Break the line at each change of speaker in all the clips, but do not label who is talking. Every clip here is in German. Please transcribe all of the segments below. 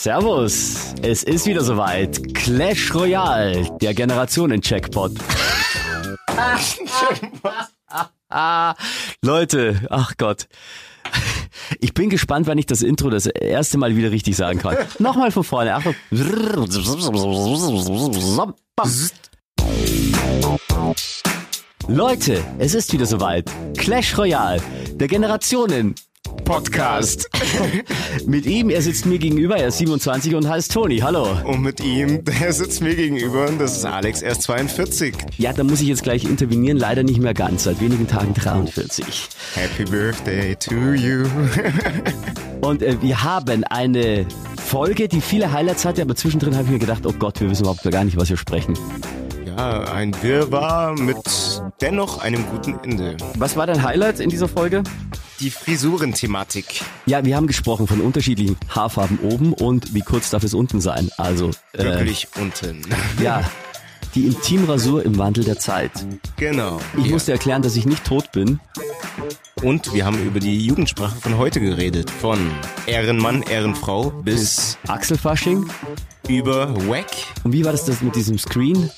Servus, es ist wieder soweit. Clash Royale, der Generationen-Checkpot. Leute, ach Gott. Ich bin gespannt, wann ich das Intro das erste Mal wieder richtig sagen kann. Nochmal von vorne. Achtung. Leute, es ist wieder soweit. Clash Royale, der Generationen Podcast. mit ihm, er sitzt mir gegenüber, er ist 27 und heißt Toni. Hallo.
Und mit ihm, der sitzt mir gegenüber und das ist Alex, er ist 42.
Ja, da muss ich jetzt gleich intervenieren, leider nicht mehr ganz, seit wenigen Tagen 43.
Happy Birthday to you.
und äh, wir haben eine Folge, die viele Highlights hatte, aber zwischendrin habe ich mir gedacht, oh Gott, wir wissen überhaupt gar nicht, was wir sprechen.
Ja, ein Wirrwarr mit dennoch einem guten Ende.
Was war dein Highlight in dieser Folge?
Die Frisurenthematik.
Ja, wir haben gesprochen von unterschiedlichen Haarfarben oben und wie kurz darf es unten sein. Also
äh, wirklich unten.
Ja, die Intimrasur im Wandel der Zeit.
Genau.
Ich ja. musste erklären, dass ich nicht tot bin.
Und wir haben über die Jugendsprache von heute geredet. Von Ehrenmann, Ehrenfrau bis
Achselfasching.
Über Wack.
Und wie war das, das mit diesem Screen?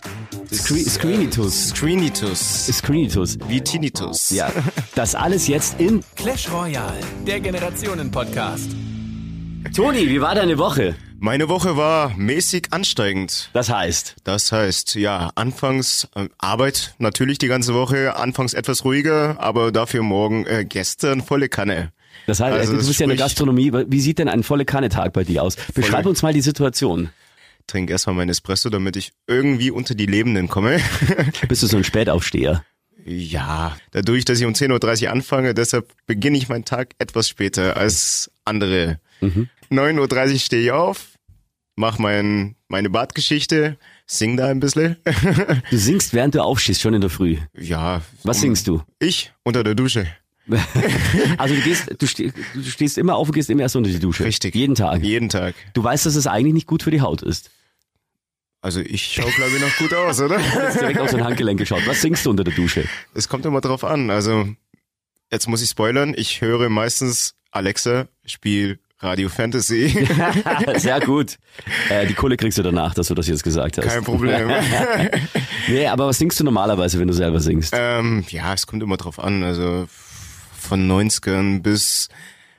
Scree Screenitus.
Screenitus. Screenitus.
Wie Tinnitus.
Ja. Das alles jetzt in
Clash Royale, der Generationen-Podcast.
Toni, wie war deine Woche?
Meine Woche war mäßig ansteigend.
Das heißt?
Das heißt, ja, anfangs äh, Arbeit natürlich die ganze Woche, anfangs etwas ruhiger, aber dafür morgen äh, gestern volle Kanne.
Das heißt, also du bist ja in der Gastronomie. Wie sieht denn ein volle Kanne-Tag bei dir aus? Beschreib uns mal die Situation
trinke erstmal meinen Espresso, damit ich irgendwie unter die Lebenden komme.
Bist du so ein Spätaufsteher?
Ja, dadurch, dass ich um 10.30 Uhr anfange, deshalb beginne ich meinen Tag etwas später als andere. Mhm. 9.30 Uhr stehe ich auf, mach mein, meine Badgeschichte, sing da ein bisschen.
du singst, während du aufstehst, schon in der Früh?
Ja.
Was um, singst du?
Ich, unter der Dusche.
also du gehst, du, steh, du stehst immer auf und gehst immer erst unter die Dusche.
Richtig.
Jeden Tag.
Jeden Tag.
Du weißt, dass es eigentlich nicht gut für die Haut ist.
Also ich schaue, glaube ich, noch gut aus, oder?
Du hast direkt auf dein Handgelenk geschaut. Was singst du unter der Dusche?
Es kommt immer drauf an. Also jetzt muss ich spoilern. Ich höre meistens Alexa, spiel Radio Fantasy.
Sehr gut. Äh, die Kohle kriegst du danach, dass du das jetzt gesagt hast.
Kein Problem.
nee, aber was singst du normalerweise, wenn du selber singst?
Ähm, ja, es kommt immer drauf an. Also von 90ern bis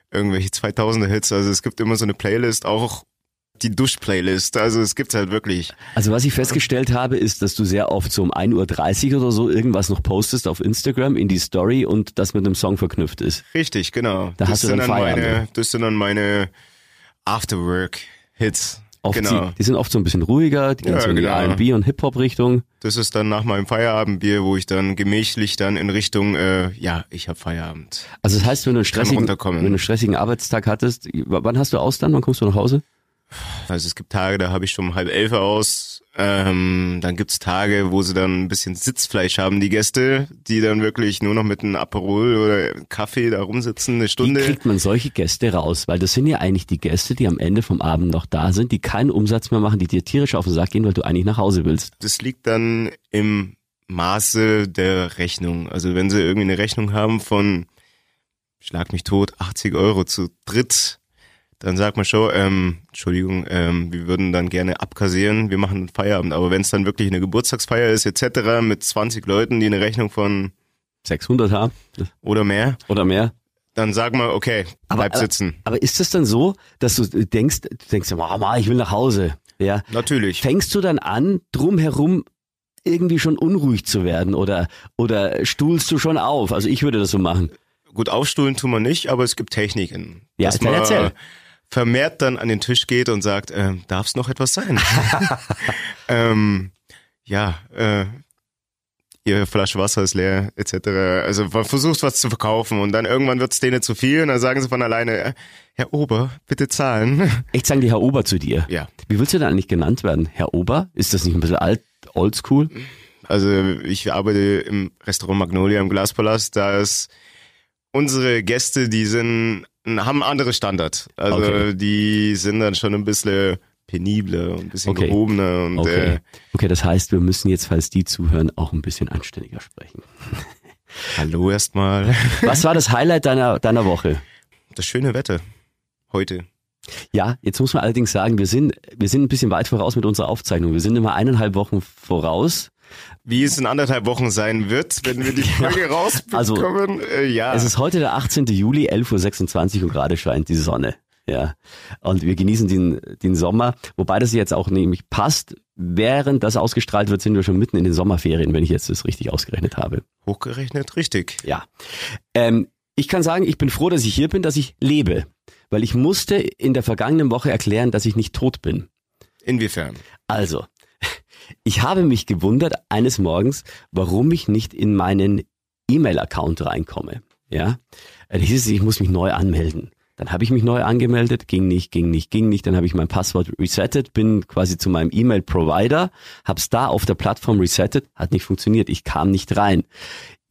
irgendwelche 2000er Hits. Also es gibt immer so eine Playlist, auch die Duschplaylist. Also es gibt's halt wirklich.
Also was ich festgestellt habe, ist, dass du sehr oft so um 1.30 Uhr oder so irgendwas noch postest auf Instagram in die Story und das mit einem Song verknüpft ist.
Richtig, genau.
Da das hast du dann, dann
meine, Das sind dann meine Afterwork-Hits. Genau.
Die, die, sind oft so ein bisschen ruhiger, die gehen ja, so in die genau. R&B und Hip-Hop-Richtung.
Das ist dann nach meinem Feierabendbier, wo ich dann gemächlich dann in Richtung, äh, ja, ich habe Feierabend.
Also das heißt, wenn du, einen stressigen, wenn du einen stressigen Arbeitstag hattest, wann hast du aus dann? Wann kommst du nach Hause?
Also es gibt Tage, da habe ich schon um halb elf aus. Ähm, dann gibt's Tage, wo sie dann ein bisschen Sitzfleisch haben, die Gäste, die dann wirklich nur noch mit einem Aperol oder Kaffee da rumsitzen, eine Stunde.
Wie kriegt man solche Gäste raus? Weil das sind ja eigentlich die Gäste, die am Ende vom Abend noch da sind, die keinen Umsatz mehr machen, die dir tierisch auf den Sack gehen, weil du eigentlich nach Hause willst.
Das liegt dann im Maße der Rechnung. Also wenn sie irgendwie eine Rechnung haben von, schlag mich tot, 80 Euro zu dritt, dann sagt man schon, ähm, Entschuldigung, ähm, wir würden dann gerne abkassieren, wir machen Feierabend. Aber wenn es dann wirklich eine Geburtstagsfeier ist etc. mit 20 Leuten, die eine Rechnung von
600 haben
oder mehr
oder mehr,
dann sag mal, okay, bleib
aber,
sitzen.
Aber, aber ist das dann so, dass du denkst, du denkst, Mama, ich will nach Hause, ja?
Natürlich.
Fängst du dann an, drumherum irgendwie schon unruhig zu werden oder oder stuhlst du schon auf? Also ich würde das so machen.
Gut, aufstuhlen tun wir nicht, aber es gibt Techniken.
Ja, dann erzähl
vermehrt dann an den Tisch geht und sagt, äh, darf es noch etwas sein? ähm, ja, äh, ihre Flasche Wasser ist leer, etc. Also man versucht was zu verkaufen und dann irgendwann wird es denen zu viel und dann sagen sie von alleine, äh, Herr Ober, bitte zahlen.
Echt sagen die Herr Ober zu dir?
Ja.
Wie willst du denn eigentlich genannt werden? Herr Ober? Ist das nicht ein bisschen alt, oldschool?
Also ich arbeite im Restaurant Magnolia im Glaspalast, da ist unsere Gäste, die sind haben andere Standard. Also okay. die sind dann schon ein bisschen penibler und ein bisschen okay. gehobener. Und,
okay.
Äh,
okay, das heißt, wir müssen jetzt, falls die zuhören, auch ein bisschen anständiger sprechen.
Hallo erstmal.
Was war das Highlight deiner, deiner Woche?
Das schöne Wetter. Heute.
Ja, jetzt muss man allerdings sagen, wir sind, wir sind ein bisschen weit voraus mit unserer Aufzeichnung. Wir sind immer eineinhalb Wochen voraus.
Wie es in anderthalb Wochen sein wird, wenn wir die Folge rausbekommen.
Also,
äh, ja.
Es ist heute der 18. Juli, 11.26 Uhr und gerade scheint die Sonne. Ja. Und wir genießen den, den Sommer, wobei das jetzt auch nämlich passt. Während das ausgestrahlt wird, sind wir schon mitten in den Sommerferien, wenn ich jetzt das richtig ausgerechnet habe.
Hochgerechnet, richtig.
Ja. Ähm, ich kann sagen, ich bin froh, dass ich hier bin, dass ich lebe. Weil ich musste in der vergangenen Woche erklären, dass ich nicht tot bin.
Inwiefern?
Also, ich habe mich gewundert eines Morgens, warum ich nicht in meinen E-Mail-Account reinkomme. Ja, da hieß es, ich muss mich neu anmelden. Dann habe ich mich neu angemeldet, ging nicht, ging nicht, ging nicht. Dann habe ich mein Passwort resettet, bin quasi zu meinem E-Mail-Provider, hab's da auf der Plattform resettet, hat nicht funktioniert. Ich kam nicht rein.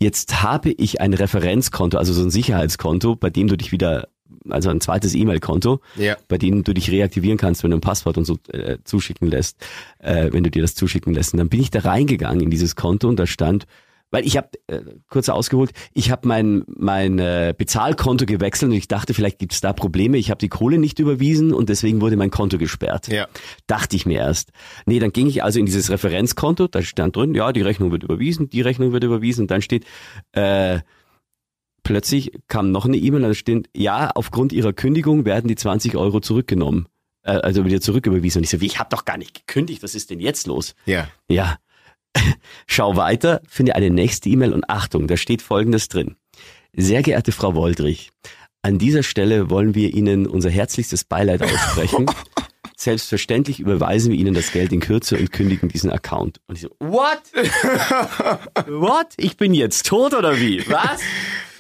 Jetzt habe ich ein Referenzkonto, also so ein Sicherheitskonto, bei dem du dich wieder, also ein zweites E-Mail-Konto,
Ja.
bei dem du dich reaktivieren kannst, wenn du ein Passwort und so äh, zuschicken lässt, äh, wenn du dir das zuschicken lässt. Und dann bin ich da reingegangen in dieses Konto und da stand, weil ich habe, äh, kurz ausgeholt, ich habe mein, mein äh, Bezahlkonto gewechselt und ich dachte, vielleicht gibt es da Probleme. Ich habe die Kohle nicht überwiesen und deswegen wurde mein Konto gesperrt.
Ja.
Dachte ich mir erst. Nee, dann ging ich also in dieses Referenzkonto, da stand drin, ja, die Rechnung wird überwiesen, die Rechnung wird überwiesen und dann steht, äh, plötzlich kam noch eine E-Mail, da steht, ja, aufgrund ihrer Kündigung werden die 20 Euro zurückgenommen. Äh, also wieder zurücküberwiesen. Und ich so, wie, ich habe doch gar nicht gekündigt, was ist denn jetzt los?
Ja.
Ja. Schau weiter, finde eine nächste E-Mail und Achtung, da steht folgendes drin. Sehr geehrte Frau Woldrich, an dieser Stelle wollen wir Ihnen unser herzlichstes Beileid aussprechen. Selbstverständlich überweisen wir Ihnen das Geld in Kürze und kündigen diesen Account. Und ich so, what? what? Ich bin jetzt tot oder wie? Was?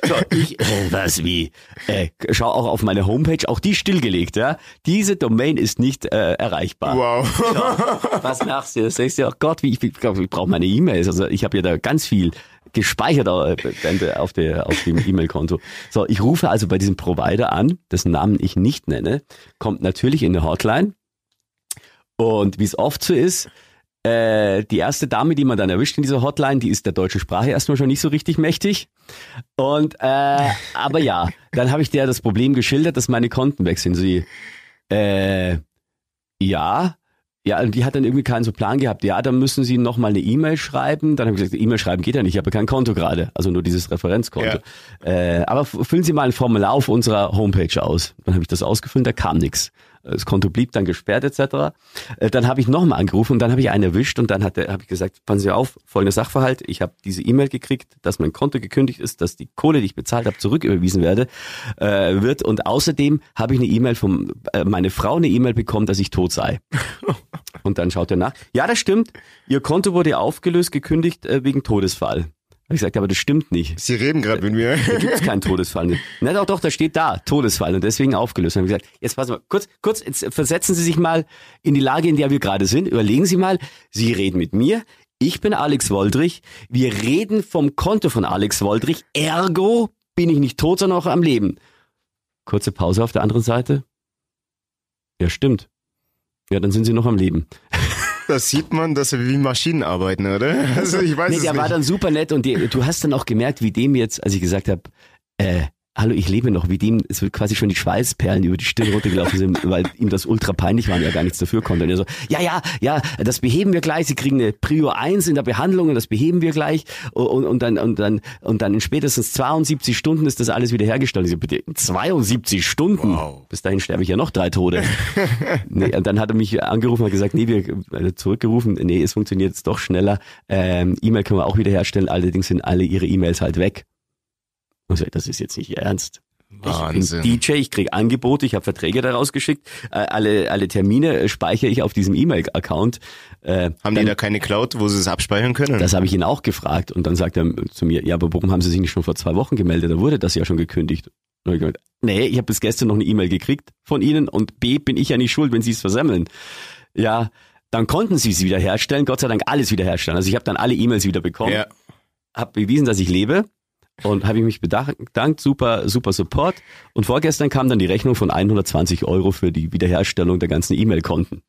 So, ich, äh, was wie? Äh, schau auch auf meine Homepage, auch die stillgelegt, ja. Diese Domain ist nicht äh, erreichbar.
Wow.
Was machst du? Das sagst du, oh Gott, wie ich, ich, ich brauche meine E-Mails. Also ich habe ja da ganz viel gespeichert äh, auf, der, auf dem E-Mail-Konto. So, ich rufe also bei diesem Provider an, dessen Namen ich nicht nenne, kommt natürlich in eine Hotline. Und wie es oft so ist, äh, die erste Dame, die man dann erwischt in dieser Hotline, die ist der deutschen Sprache erstmal schon nicht so richtig mächtig. Und äh, aber ja, dann habe ich der das Problem geschildert, dass meine Konten weg sind. Sie, äh, ja, ja, und die hat dann irgendwie keinen so Plan gehabt. Ja, dann müssen sie noch mal eine E-Mail schreiben. Dann habe ich gesagt, E-Mail schreiben geht ja nicht, ich habe ja kein Konto gerade, also nur dieses Referenzkonto. Äh, aber füllen Sie mal ein Formular auf unserer Homepage aus. Dann habe ich das ausgefüllt, da kam nichts. Das Konto blieb dann gesperrt etc. Äh, Dann habe ich nochmal angerufen und dann habe ich einen erwischt und dann habe ich gesagt, passen Sie auf, folgender Sachverhalt, ich habe diese E-Mail gekriegt, dass mein Konto gekündigt ist, dass die Kohle, die ich bezahlt habe, zurücküberwiesen werde, äh, wird und außerdem habe ich eine E-Mail von äh, meine Frau eine E-Mail bekommen, dass ich tot sei. Und dann schaut er nach. Ja, das stimmt. Ihr Konto wurde aufgelöst, gekündigt äh, wegen Todesfall. Hab ich gesagt, aber das stimmt nicht.
Sie reden gerade mit mir.
Da gibt's keinen Todesfall. Na doch, doch, da steht da, Todesfall und deswegen aufgelöst. Dann hab ich gesagt, jetzt passen wir, kurz, kurz, jetzt versetzen Sie sich mal in die Lage, in der wir gerade sind. Überlegen Sie mal, Sie reden mit mir. Ich bin Alex Woldrich. Wir reden vom Konto von Alex Woldrich. Ergo bin ich nicht tot, sondern auch am Leben. Kurze Pause auf der anderen Seite. Ja, stimmt. Ja, dann sind Sie noch am Leben.
Da sieht man, dass wir wie Maschinen arbeiten, oder? Also ich weiß
Nee,
es
der
nicht.
war dann super nett und die, du hast dann auch gemerkt, wie dem jetzt, als ich gesagt habe, äh, hallo, ich lebe noch, wie dem, es wird quasi schon die Schweißperlen über die Stirn runtergelaufen sind, weil ihm das ultra peinlich war und er gar nichts dafür konnte. Und er so, ja, ja, ja, das beheben wir gleich, sie kriegen eine Prio 1 in der Behandlung und das beheben wir gleich und, und dann, und dann, und dann in spätestens 72 Stunden ist das alles wieder hergestellt. Ich so, bitte, 72 Stunden?
Wow.
Bis dahin sterbe ich ja noch drei Tode. nee, und dann hat er mich angerufen und gesagt, nee, wir äh, zurückgerufen, nee, es funktioniert jetzt doch schneller. Ähm, E-Mail können wir auch wieder herstellen, allerdings sind alle ihre E-Mails halt weg. Und ich so, das ist jetzt nicht ernst.
Wahnsinn.
Ich bin DJ, ich krieg Angebote, ich habe Verträge daraus geschickt, äh, alle, alle Termine äh, speichere ich auf diesem E-Mail-Account. Äh,
Haben die da keine Cloud, wo sie es abspeichern können?
das habe ich ihn auch gefragt und dann sagt er zu mir, ja, aber warum haben Sie sich nicht schon vor zwei Wochen gemeldet? Da wurde das ja schon gekündigt. Und ich gesagt, nee, ich habe bis gestern noch eine E-Mail gekriegt von Ihnen und B, bin ich ja nicht schuld, wenn Sie es versemmeln. Ja, dann konnten Sie es wiederherstellen, Gott sei Dank alles wiederherstellen. Also ich habe dann alle E-Mails wieder bekommen,
ja.
habe bewiesen, dass ich lebe und habe ich mich bedankt, super, super Support. Und vorgestern kam dann die Rechnung von 120 Euro für die Wiederherstellung der ganzen E-Mail-Konten.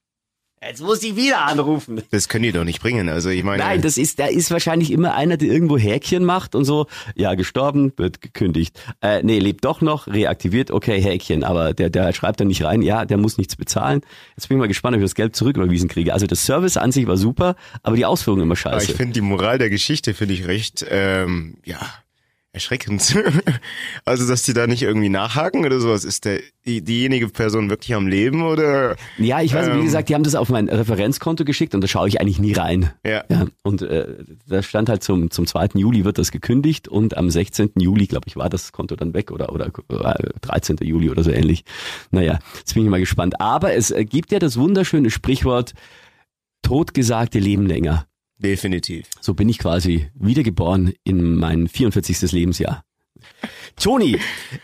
Jetzt muss ich wieder anrufen.
Das können die doch nicht bringen. Also ich meine.
Nein, das ist, da ist wahrscheinlich immer einer, der irgendwo Häkchen macht und so, ja, gestorben, wird gekündigt. Äh, nee, lebt doch noch, reaktiviert, okay, Häkchen. Aber der, der schreibt dann nicht rein, ja, der muss nichts bezahlen. Jetzt bin ich mal gespannt, ob ich das Geld zurücküberwiesen kriege. Also das Service an sich war super, aber die Ausführung immer
aber
scheiße.
ich finde die Moral der Geschichte finde ich recht, ähm, ja, erschreckend. also, dass die da nicht irgendwie nachhaken oder sowas. Ist der, die, diejenige Person wirklich am Leben oder?
Ja, ich weiß, wie
Ähm.
gesagt, die haben das auf mein Referenzkonto geschickt und da schaue ich eigentlich nie rein.
Ja.
Ja, und äh, da stand halt zum, zum 2. Juli wird das gekündigt und am 16. Juli, glaube ich, war das Konto dann weg oder, oder äh, 13. Juli oder so ähnlich. Naja, jetzt bin ich mal gespannt. Aber es äh, gibt ja das wunderschöne Sprichwort, totgesagte leben länger.
Definitiv.
So bin ich quasi wiedergeboren in mein 44. Lebensjahr. Toni,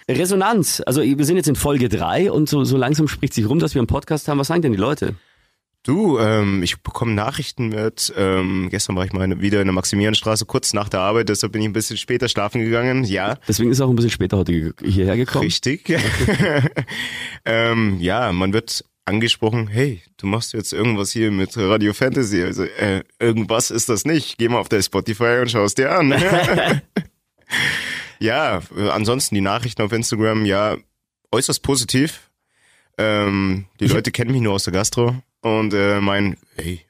Resonanz. Also wir sind jetzt in Folge drei und so, so langsam spricht sich rum, dass wir einen Podcast haben. Was sagen denn die Leute?
Du, ähm, ich bekomme Nachrichten mit. Ähm, gestern war ich mal wieder in der Maximilianstraße kurz nach der Arbeit, deshalb bin ich ein bisschen später schlafen gegangen. Ja,
Deswegen ist auch ein bisschen später heute hierher gekommen.
richtig. ähm, ja, man wird angesprochen, hey, du machst jetzt irgendwas hier mit Radio Fantasy. Also äh, irgendwas ist das nicht. Geh mal auf der Spotify und schau es dir an. ja, ansonsten die Nachrichten auf Instagram, ja, äußerst positiv. Ähm, die Leute kennen mich nur aus der Gastro und äh, meinen, hey,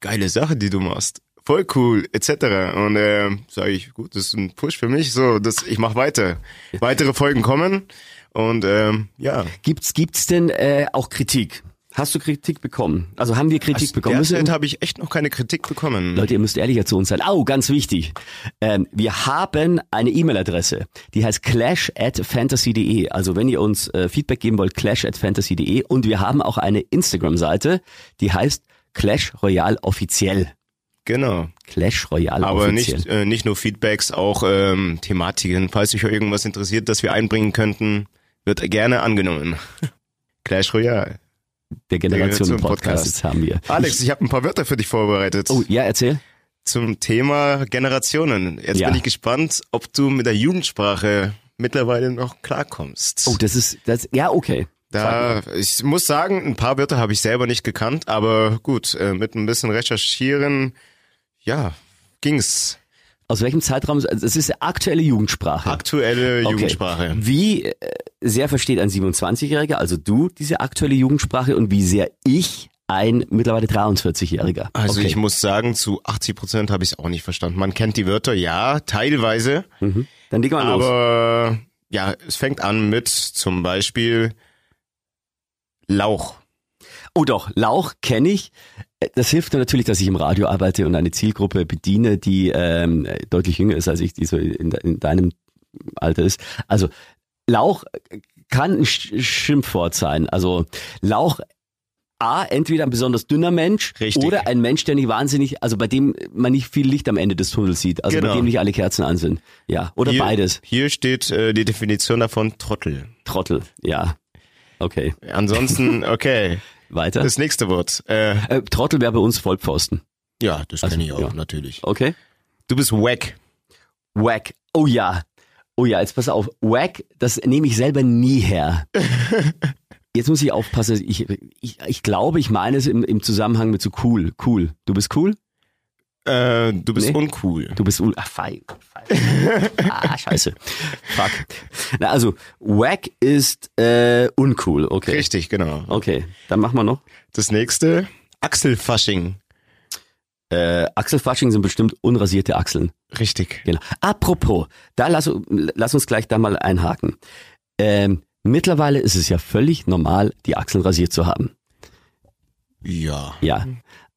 geile Sache, die du machst. Voll cool, etc. Und äh, sage ich, gut, das ist ein Push für mich, so, das, ich mach weiter. Weitere Folgen kommen und ähm, ja.
Gibt's, gibt's denn äh, auch Kritik? Hast du Kritik bekommen? Also haben wir Kritik bekommen? Müssen-
Derzeit habe ich echt noch keine Kritik bekommen.
Leute, ihr müsst ehrlicher zu uns sein. Au, ganz wichtig. Ähm, wir haben eine E-Mail-Adresse, die heißt clash at fantasy.de. Also wenn ihr uns äh, Feedback geben wollt, clash at fantasy.de. Und wir haben auch eine Instagram-Seite, die heißt Clash Royale offiziell.
Genau.
Clash Royale
Aber
offiziell.
nicht, äh, nicht nur Feedbacks, auch ähm, Thematiken. Falls euch irgendwas interessiert, das wir einbringen könnten, wird gerne angenommen. Clash Royale.
Der Generationen-Podcast haben wir.
Alex, ich habe ein paar Wörter für dich vorbereitet.
Oh, ja, erzähl.
Zum Thema Generationen. Jetzt
Ja.
bin ich gespannt, ob du mit der Jugendsprache mittlerweile noch klarkommst.
Oh, das ist, das, ja, okay.
Da, ich muss sagen, ein paar Wörter habe ich selber nicht gekannt, aber gut, äh, mit ein bisschen Recherchieren, ja, ging's.
Aus welchem Zeitraum? Es ist aktuelle Jugendsprache.
Aktuelle
Okay.
Jugendsprache.
Wie äh, sehr versteht ein 27-Jähriger, also du, diese aktuelle Jugendsprache und wie sehr ich, ein mittlerweile 43-Jähriger?
Also
okay.
ich muss sagen, zu 80 Prozent habe ich es auch nicht verstanden. Man kennt die Wörter, ja, teilweise,
Mhm. Dann leg mal los.
aber ja, es fängt an mit zum Beispiel Lauch.
Oh doch, Lauch kenne ich. Das hilft mir natürlich, dass ich im Radio arbeite und eine Zielgruppe bediene, die ähm, deutlich jünger ist als ich, die so in, in deinem Alter ist. Also Lauch kann ein Sch- Schimpfwort sein. Also Lauch A, entweder ein besonders dünner Mensch
Richtig.
oder ein Mensch, der nicht wahnsinnig, also bei dem man nicht viel Licht am Ende des Tunnels sieht, also bei
Genau.
dem nicht alle Kerzen an sind. Ja, oder
hier,
beides.
Hier steht äh, die Definition davon Trottel.
Trottel, ja. Okay,
Ansonsten, okay,
weiter.
das nächste Wort. Äh,
Äh, Trottel wäre bei uns Vollpfosten.
ja, das
Also,
kenne ich auch,
ja.
natürlich.
Okay.
Du bist wack.
Wack. Oh ja. Oh ja, jetzt pass auf. Wack, das nehme ich selber nie her. Jetzt muss ich aufpassen. Ich, ich, ich glaube, ich meine es im, im Zusammenhang mit so cool. Cool. Du bist cool?
Äh, du bist
Nee.
uncool.
Du bist un... Ah, fein. fein. ah, scheiße. Fuck. Na, also, wack ist äh, uncool. Okay.
Richtig, genau.
Okay, dann machen wir noch.
Das nächste, Achselfasching.
Äh, Achselfasching sind bestimmt unrasierte Achseln.
Richtig.
Genau. Apropos, da lass, lass uns gleich da mal einhaken. Ähm, mittlerweile ist es ja völlig normal, die Achseln rasiert zu haben.
Ja.
Ja.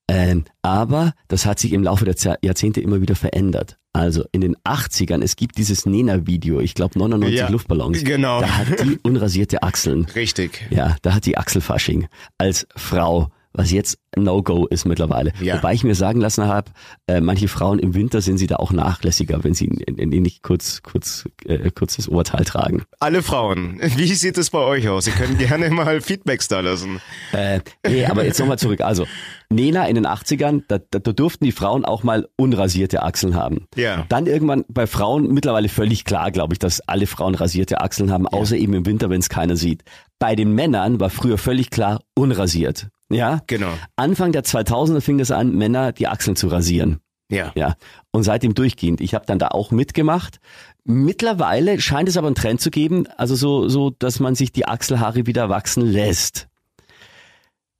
Ähm, aber das hat sich im Laufe der Jahr- Jahrzehnte immer wieder verändert. Also in den 80ern, es gibt dieses Nena-Video, ich glaube 99
Ja,
Luftballons.
genau.
Da hat die unrasierte Achseln.
Richtig.
Ja, da hat die Achselfasching als Frau, was jetzt No-Go ist mittlerweile.
Ja.
Wobei ich mir sagen lassen habe, äh, manche Frauen im Winter sind sie da auch nachlässiger, wenn sie in, in, in nicht kurz, kurz, äh, kurzes Oberteil tragen.
Alle Frauen, wie sieht es bei euch aus? Ihr könnt gerne mal Feedbacks da lassen.
Äh, nee, aber jetzt nochmal zurück. Also, Nena in den 80ern, da, da, da durften die Frauen auch mal unrasierte Achseln haben.
Ja.
Dann irgendwann bei Frauen mittlerweile völlig klar, glaube ich, dass alle Frauen rasierte Achseln haben, außer eben im Winter, wenn es keiner sieht. Bei den Männern war früher völlig klar unrasiert. Ja?
Genau.
Anfang der 2000er fing es an, Männer die Achseln zu rasieren.
Ja.
Ja, und seitdem durchgehend. Ich habe dann da auch mitgemacht. Mittlerweile scheint es aber einen Trend zu geben, also so, so, dass man sich die Achselhaare wieder wachsen lässt.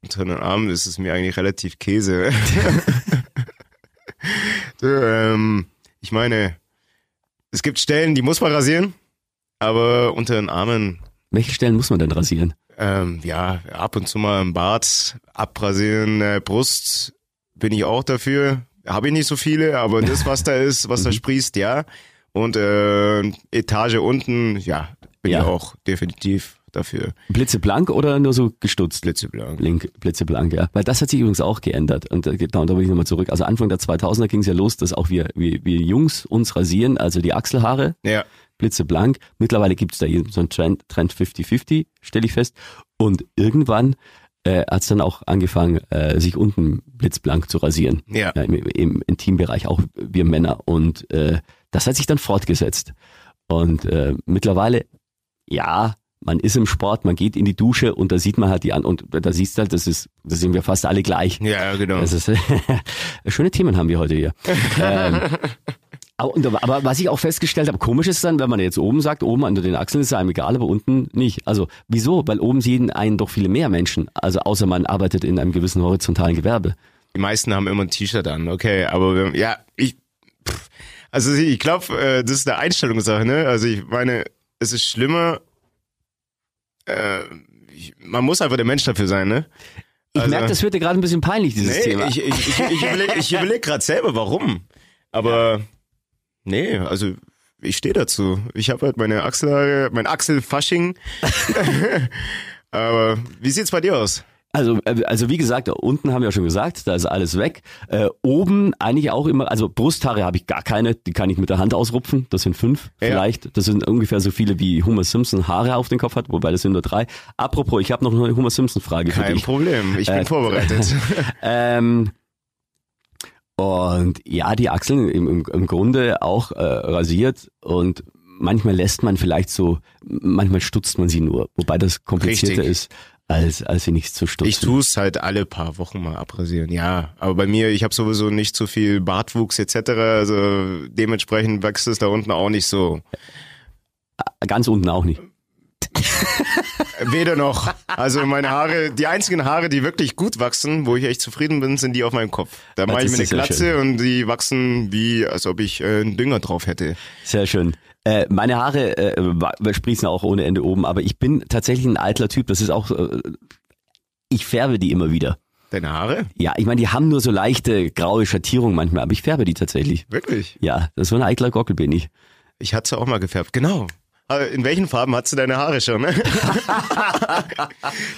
Unter den Armen ist es mir eigentlich relativ Käse. du, ähm, ich meine, es gibt Stellen, die muss man rasieren, aber unter den Armen,
Welche Stellen muss man denn rasieren?
ähm, ja, ab und zu mal im Bart abrasieren, äh, Brust bin ich auch dafür. Habe ich nicht so viele, aber das, was da ist, was da sprießt, ja. Und äh, Etage unten, ja, bin
Ja.
ich auch definitiv dafür.
Blitzeblank oder nur so gestutzt?
Blitzeblank.
Blink, blitzeblank, ja. Weil das hat sich übrigens auch geändert. Und genau, da will ich nochmal zurück. Also Anfang der 2000er ging es ja los, dass auch wir, wir, wir Jungs uns rasieren, also die Achselhaare,
Ja,
blitzeblank. Mittlerweile gibt es da eben so einen Trend, Trend 50-50, stelle ich fest. Und irgendwann äh, hat es dann auch angefangen, äh, sich unten blitzblank zu rasieren.
ja.
Ja, im, Im Intimbereich, auch wir Männer. Und äh, das hat sich dann fortgesetzt. Und äh, mittlerweile, ja, man ist im Sport, man geht in die Dusche und da sieht man halt die an und da siehst du halt, das ist, das sind wir fast alle gleich.
Ja, genau.
Das ist schöne Themen haben wir heute hier. ähm, aber, aber was ich auch festgestellt habe, komisch ist dann, wenn man jetzt oben sagt, oben unter den Achseln ist es einem egal, aber unten nicht. Also wieso? Weil oben sehen einen doch viele mehr Menschen. Also außer man arbeitet in einem gewissen horizontalen Gewerbe.
Die meisten haben immer ein T-Shirt an, okay, aber wenn- ja, ich, pff, also ich glaube, äh, das ist eine Einstellungssache, ne? Also ich meine, es ist schlimmer, äh, ich, man muss einfach der Mensch dafür sein, ne?
Ich
Also-
merke, das wird dir gerade ein bisschen peinlich, dieses
nee,
Thema.
ich, ich, ich, ich überlege überleg gerade selber, warum. Aber nee, also ich stehe dazu. Ich habe halt meine Achselhaare, mein Achselfasching. aber wie sieht's bei dir aus?
Also, äh, also wie gesagt, unten haben wir ja schon gesagt, da ist alles weg. Äh, oben eigentlich auch immer, also Brusthaare habe ich gar keine, die kann ich mit der Hand ausrupfen. Das sind fünf
Ja.
vielleicht. Das sind ungefähr so viele wie Homer Simpson Haare auf den Kopf hat, wobei das sind nur drei. Apropos, ich habe noch eine Homer Simpson Frage für
Kein
dich.
Problem, ich bin
Äh,
vorbereitet.
Ähm, und ja, die Achseln im, im, im Grunde auch äh, rasiert und manchmal lässt man vielleicht so, manchmal stutzt man sie nur, wobei das komplizierter
Richtig.
ist, als, als sie nicht zu stutzen.
Ich tue es halt alle paar Wochen mal abrasieren, ja. Aber bei mir, ich habe sowieso nicht so viel Bartwuchs etc. Also dementsprechend wächst es da unten auch nicht so.
Ganz unten auch nicht.
Weder noch. Also meine Haare, die einzigen Haare, die wirklich gut wachsen, wo ich echt zufrieden bin, sind die auf meinem Kopf. Da
Das
mache ich mir eine Glatze
schön.
und die wachsen wie, als ob ich äh, einen Dünger drauf hätte.
Sehr schön. Äh, meine Haare äh, sprießen auch ohne Ende oben, aber ich bin tatsächlich ein eitler Typ. Das ist auch, äh, ich färbe die immer wieder.
Deine Haare?
Ja, ich meine, die haben nur so leichte graue Schattierungen manchmal, aber ich färbe die tatsächlich.
Wirklich?
Ja, das ist so ein eitler Gockel bin ich.
Ich hatte sie auch mal gefärbt. Genau. In welchen Farben hast du deine Haare schon? Ne?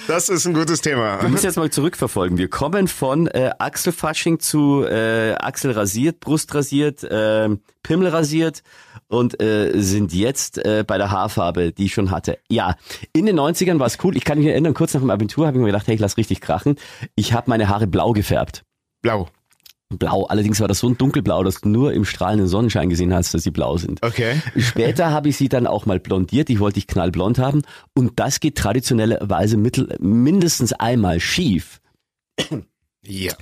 das ist ein gutes Thema.
Wir müssen jetzt mal zurückverfolgen. Wir kommen von äh, Achselfasching zu äh, Achsel rasiert, Brust rasiert, äh, Pimmel rasiert und äh, sind jetzt äh, bei der Haarfarbe, die ich schon hatte. Ja, in den 90ern war es cool. Ich kann mich erinnern, kurz nach dem Abitur habe ich mir gedacht, hey, ich lass richtig krachen. Ich habe meine Haare blau gefärbt.
Blau.
Blau. Allerdings war das so ein dunkelblau, dass du nur im strahlenden Sonnenschein gesehen hast, dass sie blau sind.
Okay.
Später habe ich sie dann auch mal blondiert. Ich wollte ich knallblond haben. Und das geht traditionellerweise mittel, mindestens einmal schief.
Ja.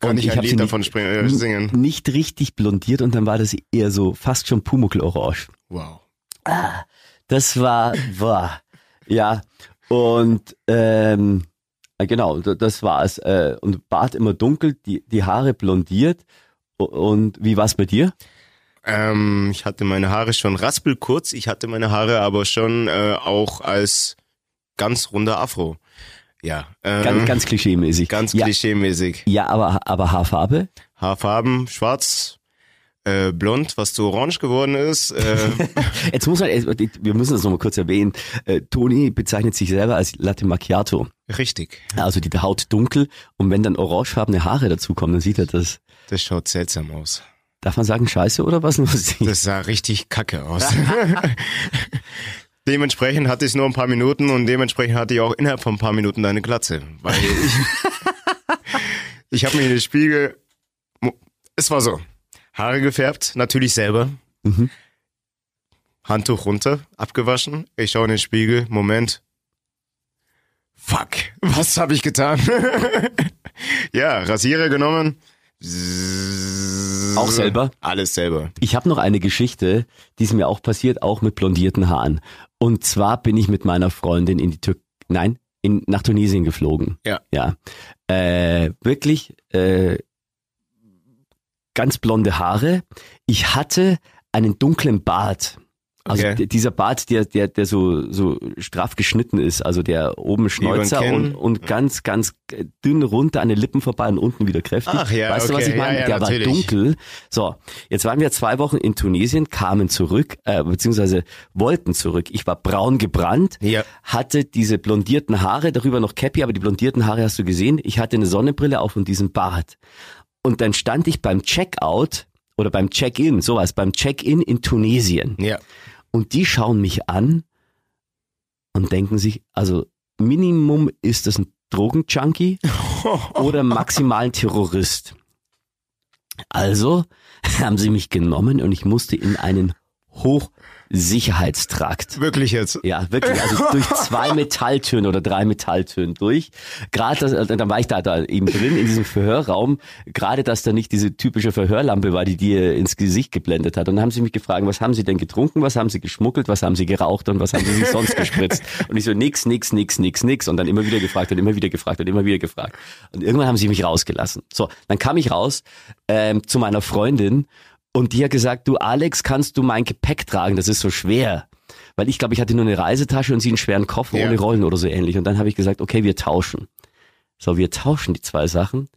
Kann
Und
ich,
ich
ein Lied
nicht-
davon springen, äh, singen?
Nicht richtig blondiert und dann war das eher so fast schon Pumuckl-Orange.
Wow.
Das war, war, ja. Und ähm, äh, genau, d- das war es. Äh, und Bart immer dunkel, die, die Haare blondiert. Und wie war's bei dir?
Ähm, ich hatte meine Haare schon raspelkurz, ich hatte meine Haare aber schon äh, auch als ganz runder Afro. Ja. Ähm,
Ganz, ganz klischeemäßig.
ganz
ja,
klischeemäßig.
ja, aber, aber Haarfarbe?
Haarfarben, schwarz, äh, blond, was zu orange geworden ist. Äh,
Jetzt muss man, äh, wir müssen das nochmal kurz erwähnen. Äh, Toni bezeichnet sich selber als Latte Macchiato.
richtig.
Also die Haut dunkel und wenn dann orangefarbene Haare dazukommen, dann sieht er das.
Das schaut seltsam aus.
Darf man sagen Scheiße oder was?
Das sah richtig kacke aus. dementsprechend hatte ich nur ein paar Minuten und dementsprechend hatte ich auch innerhalb von ein paar Minuten deine Glatze. Weil ich, Ich habe mich in den Spiegel. Es war so. Haare gefärbt, natürlich selber.
Mhm.
Handtuch runter, abgewaschen. Ich schaue in den Spiegel. Moment. Fuck, was habe ich getan? ja, Rasierer genommen.
Auch selber?
Alles selber.
Ich habe noch eine Geschichte, die ist mir auch passiert, auch mit blondierten Haaren. Und zwar bin ich mit meiner Freundin in die Türkei, nein, in, nach Tunesien geflogen.
Ja.
Ja. Äh, wirklich äh, ganz blonde Haare. Ich hatte einen dunklen Bart. Also
Okay.
dieser Bart, der, der, der so, so straff geschnitten ist, also der oben Schnäuzer und, und ganz, ganz dünn runter an den Lippen vorbei und unten wieder kräftig.
Ach ja,
weißt du, was
okay.
ich meine?
Ja, ja,
der
natürlich.
war dunkel. So, jetzt waren wir zwei Wochen in Tunesien, kamen zurück, äh, beziehungsweise wollten zurück. Ich war braun gebrannt,
Ja.
hatte diese blondierten Haare, darüber noch Cappy, aber die blondierten Haare hast du gesehen. Ich hatte eine Sonnenbrille auf und diesen Bart. Und dann stand ich beim Checkout oder beim Check-in, sowas, beim Check-in in Tunesien.
Ja.
Und die schauen mich an und denken sich, also Minimum ist das ein Drogenjunkie oder maximal ein Terrorist. Also haben sie mich genommen und ich musste in einen Hochsicherheitstrakt.
Wirklich jetzt.
Ja, wirklich. Also durch zwei Metalltöne oder drei Metalltöne durch. Gerade das, äh, dann war ich da, da eben drin in diesem Verhörraum. Gerade, dass da nicht diese typische Verhörlampe war, die dir ins Gesicht geblendet hat. Und dann haben sie mich gefragt, was haben sie denn getrunken, was haben sie geschmuggelt, was haben sie geraucht und was haben sie sich sonst gespritzt. Und ich so, nix, nix, nix, nix, nix. Und dann immer wieder gefragt und immer wieder gefragt und immer wieder gefragt. Und irgendwann haben sie mich rausgelassen. So, dann kam ich raus ähm, zu meiner Freundin und die hat gesagt, du Alex, kannst du mein Gepäck tragen? Das ist so schwer. Weil ich glaube, ich hatte nur eine Reisetasche und sie einen schweren Koffer
Ja.
ohne Rollen oder so ähnlich. Und dann habe ich gesagt, okay, wir tauschen. So, wir tauschen die zwei Sachen.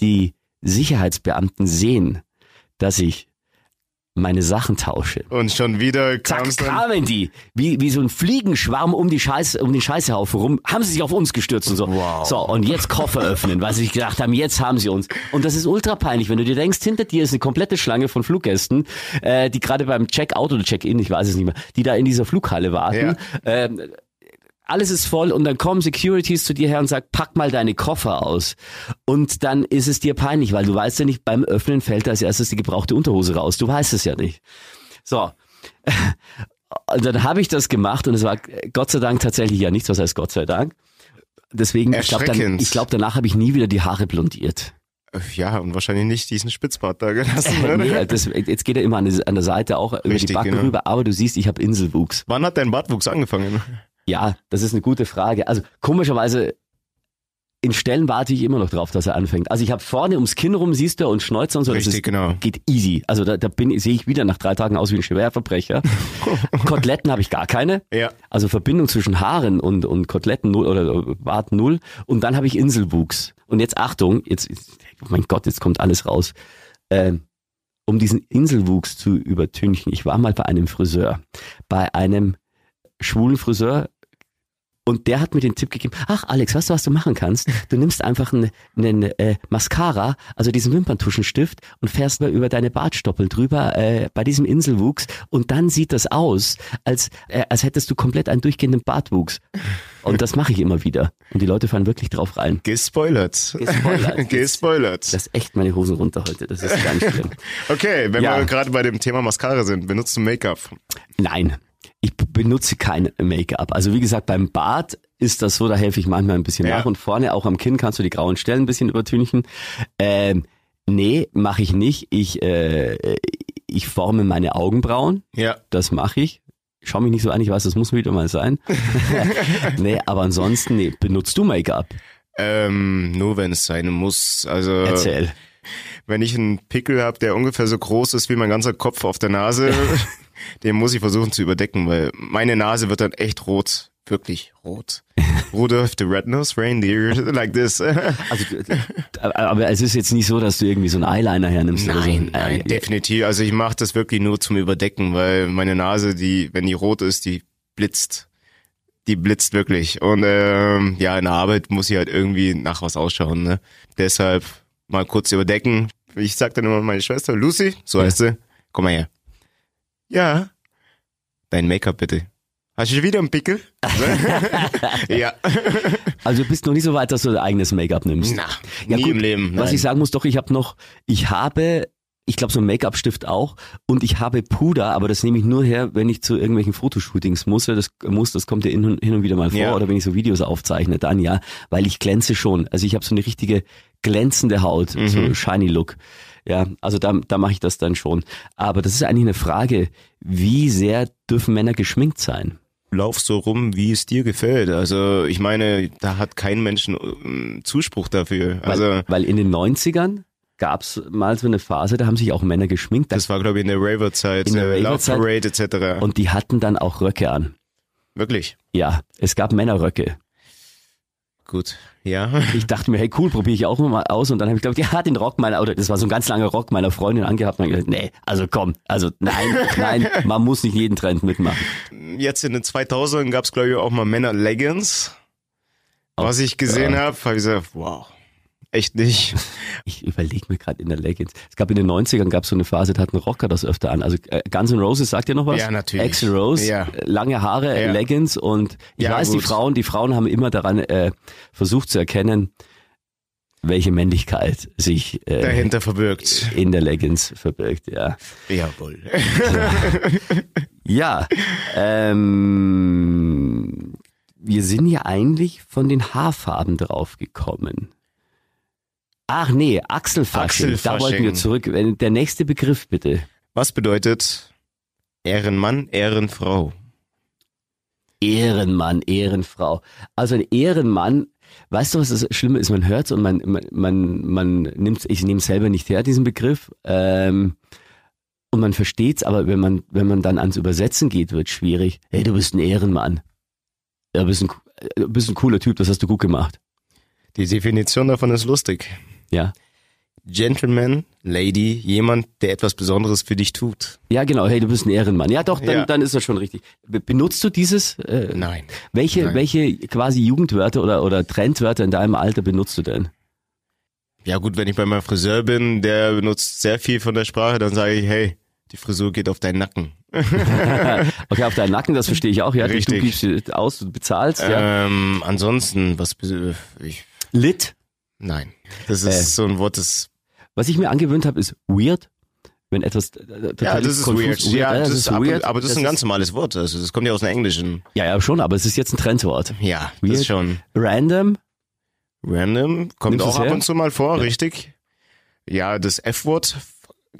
Die Sicherheitsbeamten sehen, dass ich meine Sachen tausche.
Und schon wieder
Zack, kamen die, wie, wie so ein Fliegenschwarm um die Scheiße, um den Scheißehaufen rum, haben sie sich auf uns gestürzt und so.
Wow.
So, und jetzt Koffer öffnen, weil sie sich gedacht haben, jetzt haben sie uns. Und das ist ultra peinlich, wenn du dir denkst, hinter dir ist eine komplette Schlange von Fluggästen, äh, die gerade beim Check-out oder Check-in, ich weiß es nicht mehr, die da in dieser Flughalle warten. Ähm, alles ist voll und dann kommen Securities zu dir her und sagen, pack mal deine Koffer aus. Und dann ist es dir peinlich, weil du weißt ja nicht, beim Öffnen fällt als erstes die gebrauchte Unterhose raus. Du weißt es ja nicht. So. Und dann habe ich das gemacht und es war Gott sei Dank tatsächlich ja nichts, was heißt Gott sei Dank. Deswegen, ich glaube, glaub, danach habe ich nie wieder die Haare blondiert.
Ja, und wahrscheinlich nicht diesen Spitzbart da gelassen, oder?
nee, das, jetzt geht er immer an, die- an der Seite auch über
Richtig,
die Backen
genau.
rüber, aber du siehst, ich habe Inselwuchs.
Wann hat dein Bartwuchs angefangen?
Ja, das ist eine gute Frage. Also komischerweise in Stellen warte ich immer noch drauf, dass er anfängt. Also ich habe vorne ums Kinn rum, siehst du, und Schnäuzer und so. das
Richtig,
ist,
genau.
Geht easy. Also da, da bin sehe ich wieder nach drei Tagen aus wie ein Schwerverbrecher. Koteletten habe ich gar keine.
Ja.
Also Verbindung zwischen Haaren und, und Koteletten null oder Bart null. Und dann habe ich Inselwuchs. Und jetzt Achtung, jetzt, oh mein Gott, jetzt kommt alles raus. Ähm, um diesen Inselwuchs zu übertünchen, ich war mal bei einem Friseur, bei einem schwulen Friseur, und der hat mir den Tipp gegeben, ach Alex, weißt du, was du machen kannst? Du nimmst einfach einen, einen äh, Mascara, also diesen Wimperntuschenstift und fährst mal über deine Bartstoppel drüber äh, bei diesem Inselwuchs und dann sieht das aus, als, äh, als hättest du komplett einen durchgehenden Bartwuchs. Und das mache ich immer wieder. Und die Leute fallen wirklich drauf rein.
Gespoilert.
Gespoilert.
Gespoilert.
Das ist echt meine Hosen runter heute. Das ist ganz schlimm.
Okay, wenn
Ja.
wir gerade bei dem Thema Mascara sind, benutzt du Make-up?
Nein, ich benutze kein Make-up. Also wie gesagt, beim Bart ist das so, da helfe ich manchmal ein bisschen
Ja.
nach und vorne, auch am Kinn kannst du die grauen Stellen ein bisschen übertünchen. Ähm, nee, mache ich nicht. Ich, äh, ich forme meine Augenbrauen,
Ja.
das mache ich. Schau mich nicht so an, ich weiß, das muss wieder mal sein. nee, aber ansonsten, nee, benutzt du Make-up?
Ähm, nur wenn es sein muss. Also
Erzähl.
wenn ich einen Pickel habe, der ungefähr so groß ist wie mein ganzer Kopf auf der Nase, den muss ich versuchen zu überdecken, weil meine Nase wird dann echt rot. Wirklich rot. Rudolph the Red-Nosed Reindeer, like this.
Also, du- aber es ist jetzt nicht so, dass du irgendwie so einen Eyeliner hernimmst oder so.
Nein, nein,
Äh,
definitiv. Also ich mache das wirklich nur zum Überdecken, weil meine Nase, die, wenn die rot ist, die blitzt. Die blitzt wirklich. Und ähm, ja, in der Arbeit muss ich halt irgendwie nach was ausschauen. Ne? Deshalb mal kurz überdecken. Ich sag dann immer meine Schwester, Lucy, so
Ja.
heißt sie, komm mal her. Ja, dein Make-up bitte. Hast du schon wieder einen Pickel? ja.
Also du bist noch nicht so weit, dass du dein eigenes Make-up nimmst.
Na,
Ja,
nie
gut,
im Leben.
Was
nein.
ich sagen muss, doch, ich habe noch, ich habe, ich glaube so ein Make-up-Stift auch und ich habe Puder, aber das nehme ich nur her, wenn ich zu irgendwelchen Fotoshootings muss. Das muss, das kommt ja hin und, hin und wieder mal vor
Ja.
oder wenn ich so Videos aufzeichne, dann ja, weil ich glänze schon. Also ich habe so eine richtige glänzende Haut,
Mhm.
so shiny Look. Ja, also da, da mache ich das dann schon. Aber das ist eigentlich eine Frage, wie sehr dürfen Männer geschminkt sein?
Lauf so rum, wie es dir gefällt. Also ich meine, da hat kein Mensch äh, Zuspruch dafür.
Weil,
Also
weil in den 90ern gab's mal so eine Phase, da haben sich auch Männer geschminkt. Da
das war glaube ich in der Raver-Zeit,
In der
äh, Love. Parade etc.
Und die hatten dann auch Röcke an.
Wirklich?
Ja, es gab Männerröcke.
Gut. Ja.
Ich dachte mir, hey cool, probiere ich auch mal aus. Und dann habe ich glaube ich, ja, den Rock meiner, oder das war so ein ganz langer Rock meiner Freundin angehabt. Und dann gesagt, nee, also komm, also nein, nein, man muss nicht jeden Trend mitmachen.
Jetzt in den 2000ern gab es glaube ich auch mal Männer-Leggings. Was ich gesehen
ja.
habe, habe ich gesagt, wow, echt nicht.
Ich überlege mir gerade in der Leggings. Es gab in den 90ern gab es so eine Phase, da hatten Rocker das öfter an. Also äh, Guns N' Roses, sagt ihr noch was?
Ja, natürlich.
Axl Rose,
Ja.
äh, lange Haare,
Ja.
Leggings und ich
Ja,
weiß, die
gut.
Frauen, die Frauen haben immer daran äh, versucht zu erkennen, welche Männlichkeit sich äh,
Dahinter verbirgt.
in der Leggings verbirgt, ja.
Jawohl.
Ja, ähm, wir sind ja eigentlich von den Haarfarben drauf gekommen. Ach nee, Achselfasching, da wollten wir zurück. Äh, Der nächste Begriff bitte.
Was bedeutet Ehrenmann, Ehrenfrau?
Ehrenmann, Ehrenfrau. Also ein Ehrenmann, weißt du, was das Schlimme ist? Man hört's und man, man, man, man nimmt, ich nehme selber nicht her, diesen Begriff. Ähm, und man versteht's, aber wenn man, wenn man dann ans Übersetzen geht, wird schwierig. Hey, du bist ein Ehrenmann. Ja, du bist ein, du bist ein cooler Typ, das hast du gut gemacht.
Die Definition davon ist lustig.
Ja.
Gentleman, Lady, jemand, der etwas Besonderes für dich tut.
Ja, genau. Hey, du bist ein Ehrenmann. Ja, doch, dann,
Ja.
dann ist das schon richtig. Be- Benutzt du dieses? Äh,
Nein.
welche,
Nein.
welche quasi Jugendwörter oder, oder Trendwörter in deinem Alter benutzt du denn?
Ja gut, wenn ich bei meinem Friseur bin, der benutzt sehr viel von der Sprache, dann sage ich, hey, die Frisur geht auf deinen Nacken.
okay, auf deinen Nacken, das verstehe ich auch. Ja, du
Richtig.
gibst dir aus, du bezahlst. Ja.
Ähm, ansonsten, was, be- ich,
Lit.
Nein. Das ist
Äh.
so ein Wort, das,
Was ich mir angewöhnt habe, ist weird. Wenn etwas äh,
ja, das ist
konfus-
weird. Ja, das ist, aber,
weird.
aber das ist ein ganz normales Wort. Also, das kommt ja aus dem Englischen.
Ja, ja, schon, aber es ist jetzt ein Trendwort.
Ja, das
Weird.
ist schon
Random.
random. Kommt
Nimmst
auch ab
her?
und zu mal vor, richtig? Ja, das F-Wort.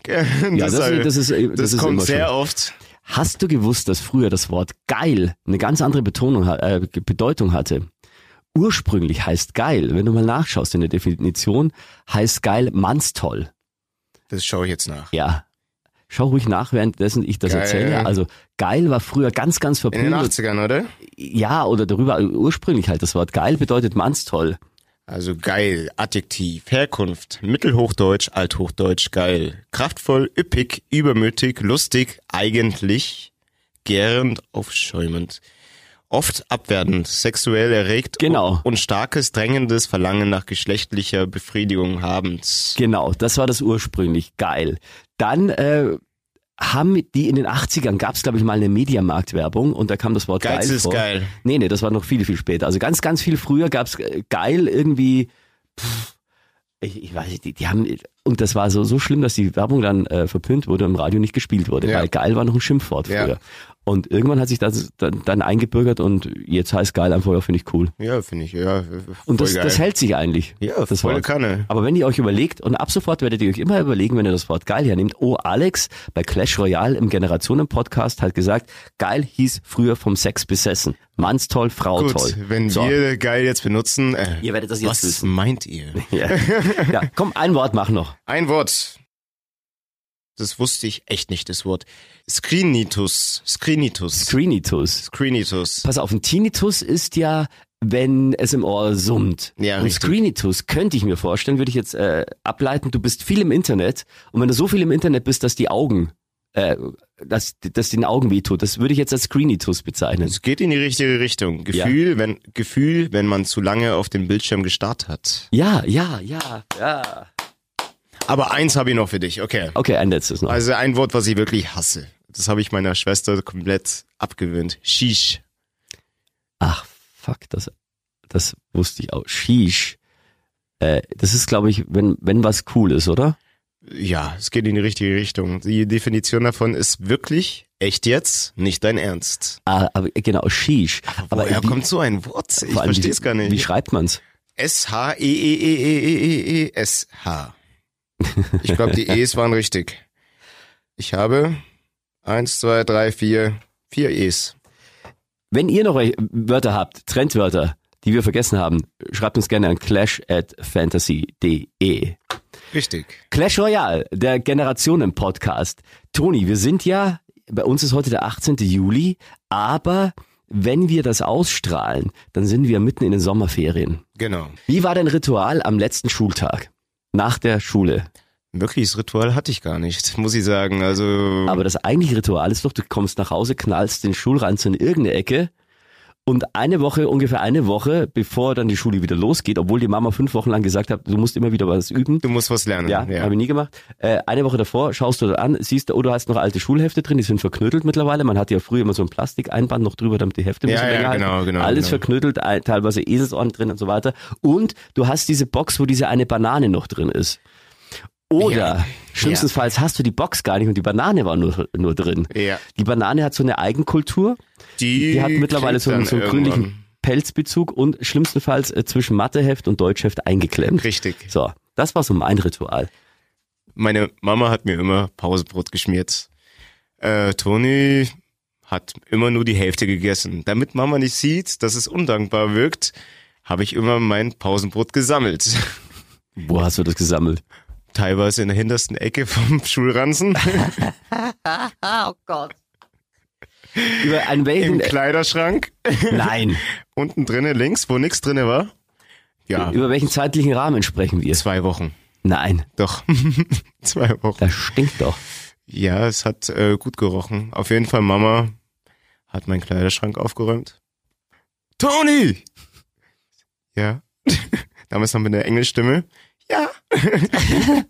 Ja, das,
das,
das, ist, das,
das
ist
kommt sehr
schon.
oft.
Hast du gewusst, dass früher das Wort geil eine ganz andere Betonung, äh, Bedeutung hatte? Ursprünglich heißt geil, wenn du mal nachschaust in der Definition, heißt geil mannstoll.
Das schaue ich jetzt nach.
Ja. Schau ruhig nach, währenddessen ich das
Geil.
erzähle. Also geil war früher ganz, ganz
In den
verpönt.
80ern, oder?
Ja, oder darüber ursprünglich halt das Wort geil bedeutet mannstoll.
Also geil, Adjektiv, Herkunft, Mittelhochdeutsch, Althochdeutsch, geil, kraftvoll, üppig, übermütig, lustig, eigentlich, gärend, aufschäumend, oft abwertend, sexuell erregt
Genau.
und starkes, drängendes Verlangen nach geschlechtlicher Befriedigung habend.
Genau, das war das ursprünglich. Geil. Dann äh, haben die in den 80ern gab es, glaube ich, mal eine Mediamarkt-Werbung und da kam das Wort
Geiz
geil
ist
vor.
geil.
Nee, nee, das war noch viel, viel später. Also ganz, ganz viel früher gab's äh, geil irgendwie. Pff, ich, ich weiß nicht, die, die haben und das war so so schlimm, dass die Werbung dann äh, verpönt wurde und im Radio nicht gespielt wurde,
Ja.
weil geil war noch ein Schimpfwort
Ja.
Und irgendwann hat sich das dann, dann eingebürgert und jetzt heißt geil einfach, ja, finde ich cool.
Ja, finde ich, ja.
Und
voll
das, das hält sich eigentlich.
Ja,
das
volle
Wort.
Kanne.
Aber wenn ihr euch überlegt, und ab sofort werdet ihr euch immer überlegen, wenn ihr das Wort geil hernehmt, oh, Alex bei Clash Royale im Generationen-Podcast hat gesagt, geil hieß früher vom Sex besessen. Manns toll, Frau
Gut,
toll.
wenn
So.
wir geil jetzt benutzen, äh,
Ihr werdet das jetzt
was
wissen.
meint ihr?
Ja. ja, komm, ein Wort mach noch.
Ein Wort. Das wusste ich echt nicht, das Wort. Screenitus. Screenitus.
Screenitus.
Screenitus.
Pass auf, ein Tinnitus ist ja, wenn es im Ohr summt.
Ja,
und
richtig.
Screenitus könnte ich mir vorstellen, würde ich jetzt äh, ableiten, du bist viel im Internet und wenn du so viel im Internet bist, dass die Augen, äh, dass, dass den Augen wehtut, das würde ich jetzt als Screenitus bezeichnen.
Es geht in die richtige Richtung. Gefühl, wenn, Gefühl, wenn man zu lange auf dem Bildschirm gestarrt hat.
Ja, ja, ja, ja.
Aber eins habe ich noch für dich, okay.
Okay, ein letztes noch.
Also ein Wort, was ich wirklich hasse. Das habe ich meiner Schwester komplett abgewöhnt. Shish.
Ach, fuck, das, das wusste ich auch. Sheesh. Äh, das ist, glaube ich, wenn, wenn was cool ist, oder?
Ja, es geht in die richtige Richtung. Die Definition davon ist wirklich echt jetzt, nicht dein Ernst.
Ah, aber genau, Sheesh. Aber
Woher
wie-
kommt so ein Wort? Ich verstehe es gar nicht.
Wie schreibt man's?
E S-H-E-E-E-E-E-S-H. Ich glaube, die E's waren richtig. Ich habe eins, zwei, drei, vier, vier E's.
Wenn ihr noch Wörter habt, Trendwörter, die wir vergessen haben, schreibt uns gerne an clash at fantasy.de.
Richtig.
Clash Royale, der Generationen-Podcast. Toni, wir sind ja, bei uns ist heute der 18. Juli, aber wenn wir das ausstrahlen, dann sind wir mitten in den Sommerferien.
Genau.
Wie war dein Ritual am letzten Schultag? Nach der Schule.
Wirkliches Ritual hatte ich gar nicht, muss ich sagen. Also
Aber das eigentliche Ritual ist doch, du kommst nach Hause, knallst den Schulranzen in irgendeine Ecke und eine Woche, ungefähr eine Woche, bevor dann die Schule wieder losgeht, obwohl die Mama fünf Wochen lang gesagt hat, du musst immer wieder was üben.
du musst was lernen.
Ja, habe ich nie gemacht. Äh, eine Woche davor schaust du da an, siehst du, oh, du hast noch alte Schulhefte drin, die sind verknödelt mittlerweile. Man hatte ja früher immer so ein Plastikeinband noch drüber, damit die Hefte ein
Ja,
bisschen
ja,
länger halten.
genau, genau,
Alles
genau.
verknödelt, teilweise Eselsohren drin und so weiter. Und du hast diese Box, wo diese eine Banane noch drin ist. Oder
Ja.
schlimmstenfalls hast du die Box gar nicht und die Banane war nur, nur drin.
Ja.
Die Banane hat so eine Eigenkultur.
Die,
Die hat mittlerweile so, einen- so einen grünlichen Pelzbezug und schlimmstenfalls äh, zwischen Matheheft und Deutschheft eingeklemmt.
Richtig.
So, das war so mein Ritual.
Meine Mama hat mir immer Pausebrot geschmiert. Äh, Toni hat immer nur die Hälfte gegessen. Damit Mama nicht sieht, dass es undankbar wirkt, habe ich immer mein Pausenbrot gesammelt.
Wo hast du das gesammelt?
Teilweise in der hintersten Ecke vom Schulranzen,
Über einen
im
welchen?
Kleiderschrank,
Nein.
unten drinnen links, wo nichts drinne war. Ja,
Über welchen zeitlichen Rahmen sprechen wir?
zwei Wochen.
Nein,
Doch, zwei Wochen.
das stinkt doch.
Ja, es hat äh, gut gerochen. Auf jeden Fall, Mama hat meinen Kleiderschrank aufgeräumt. Toni! Ja. Damals noch mit einer Engelstimme. Ja.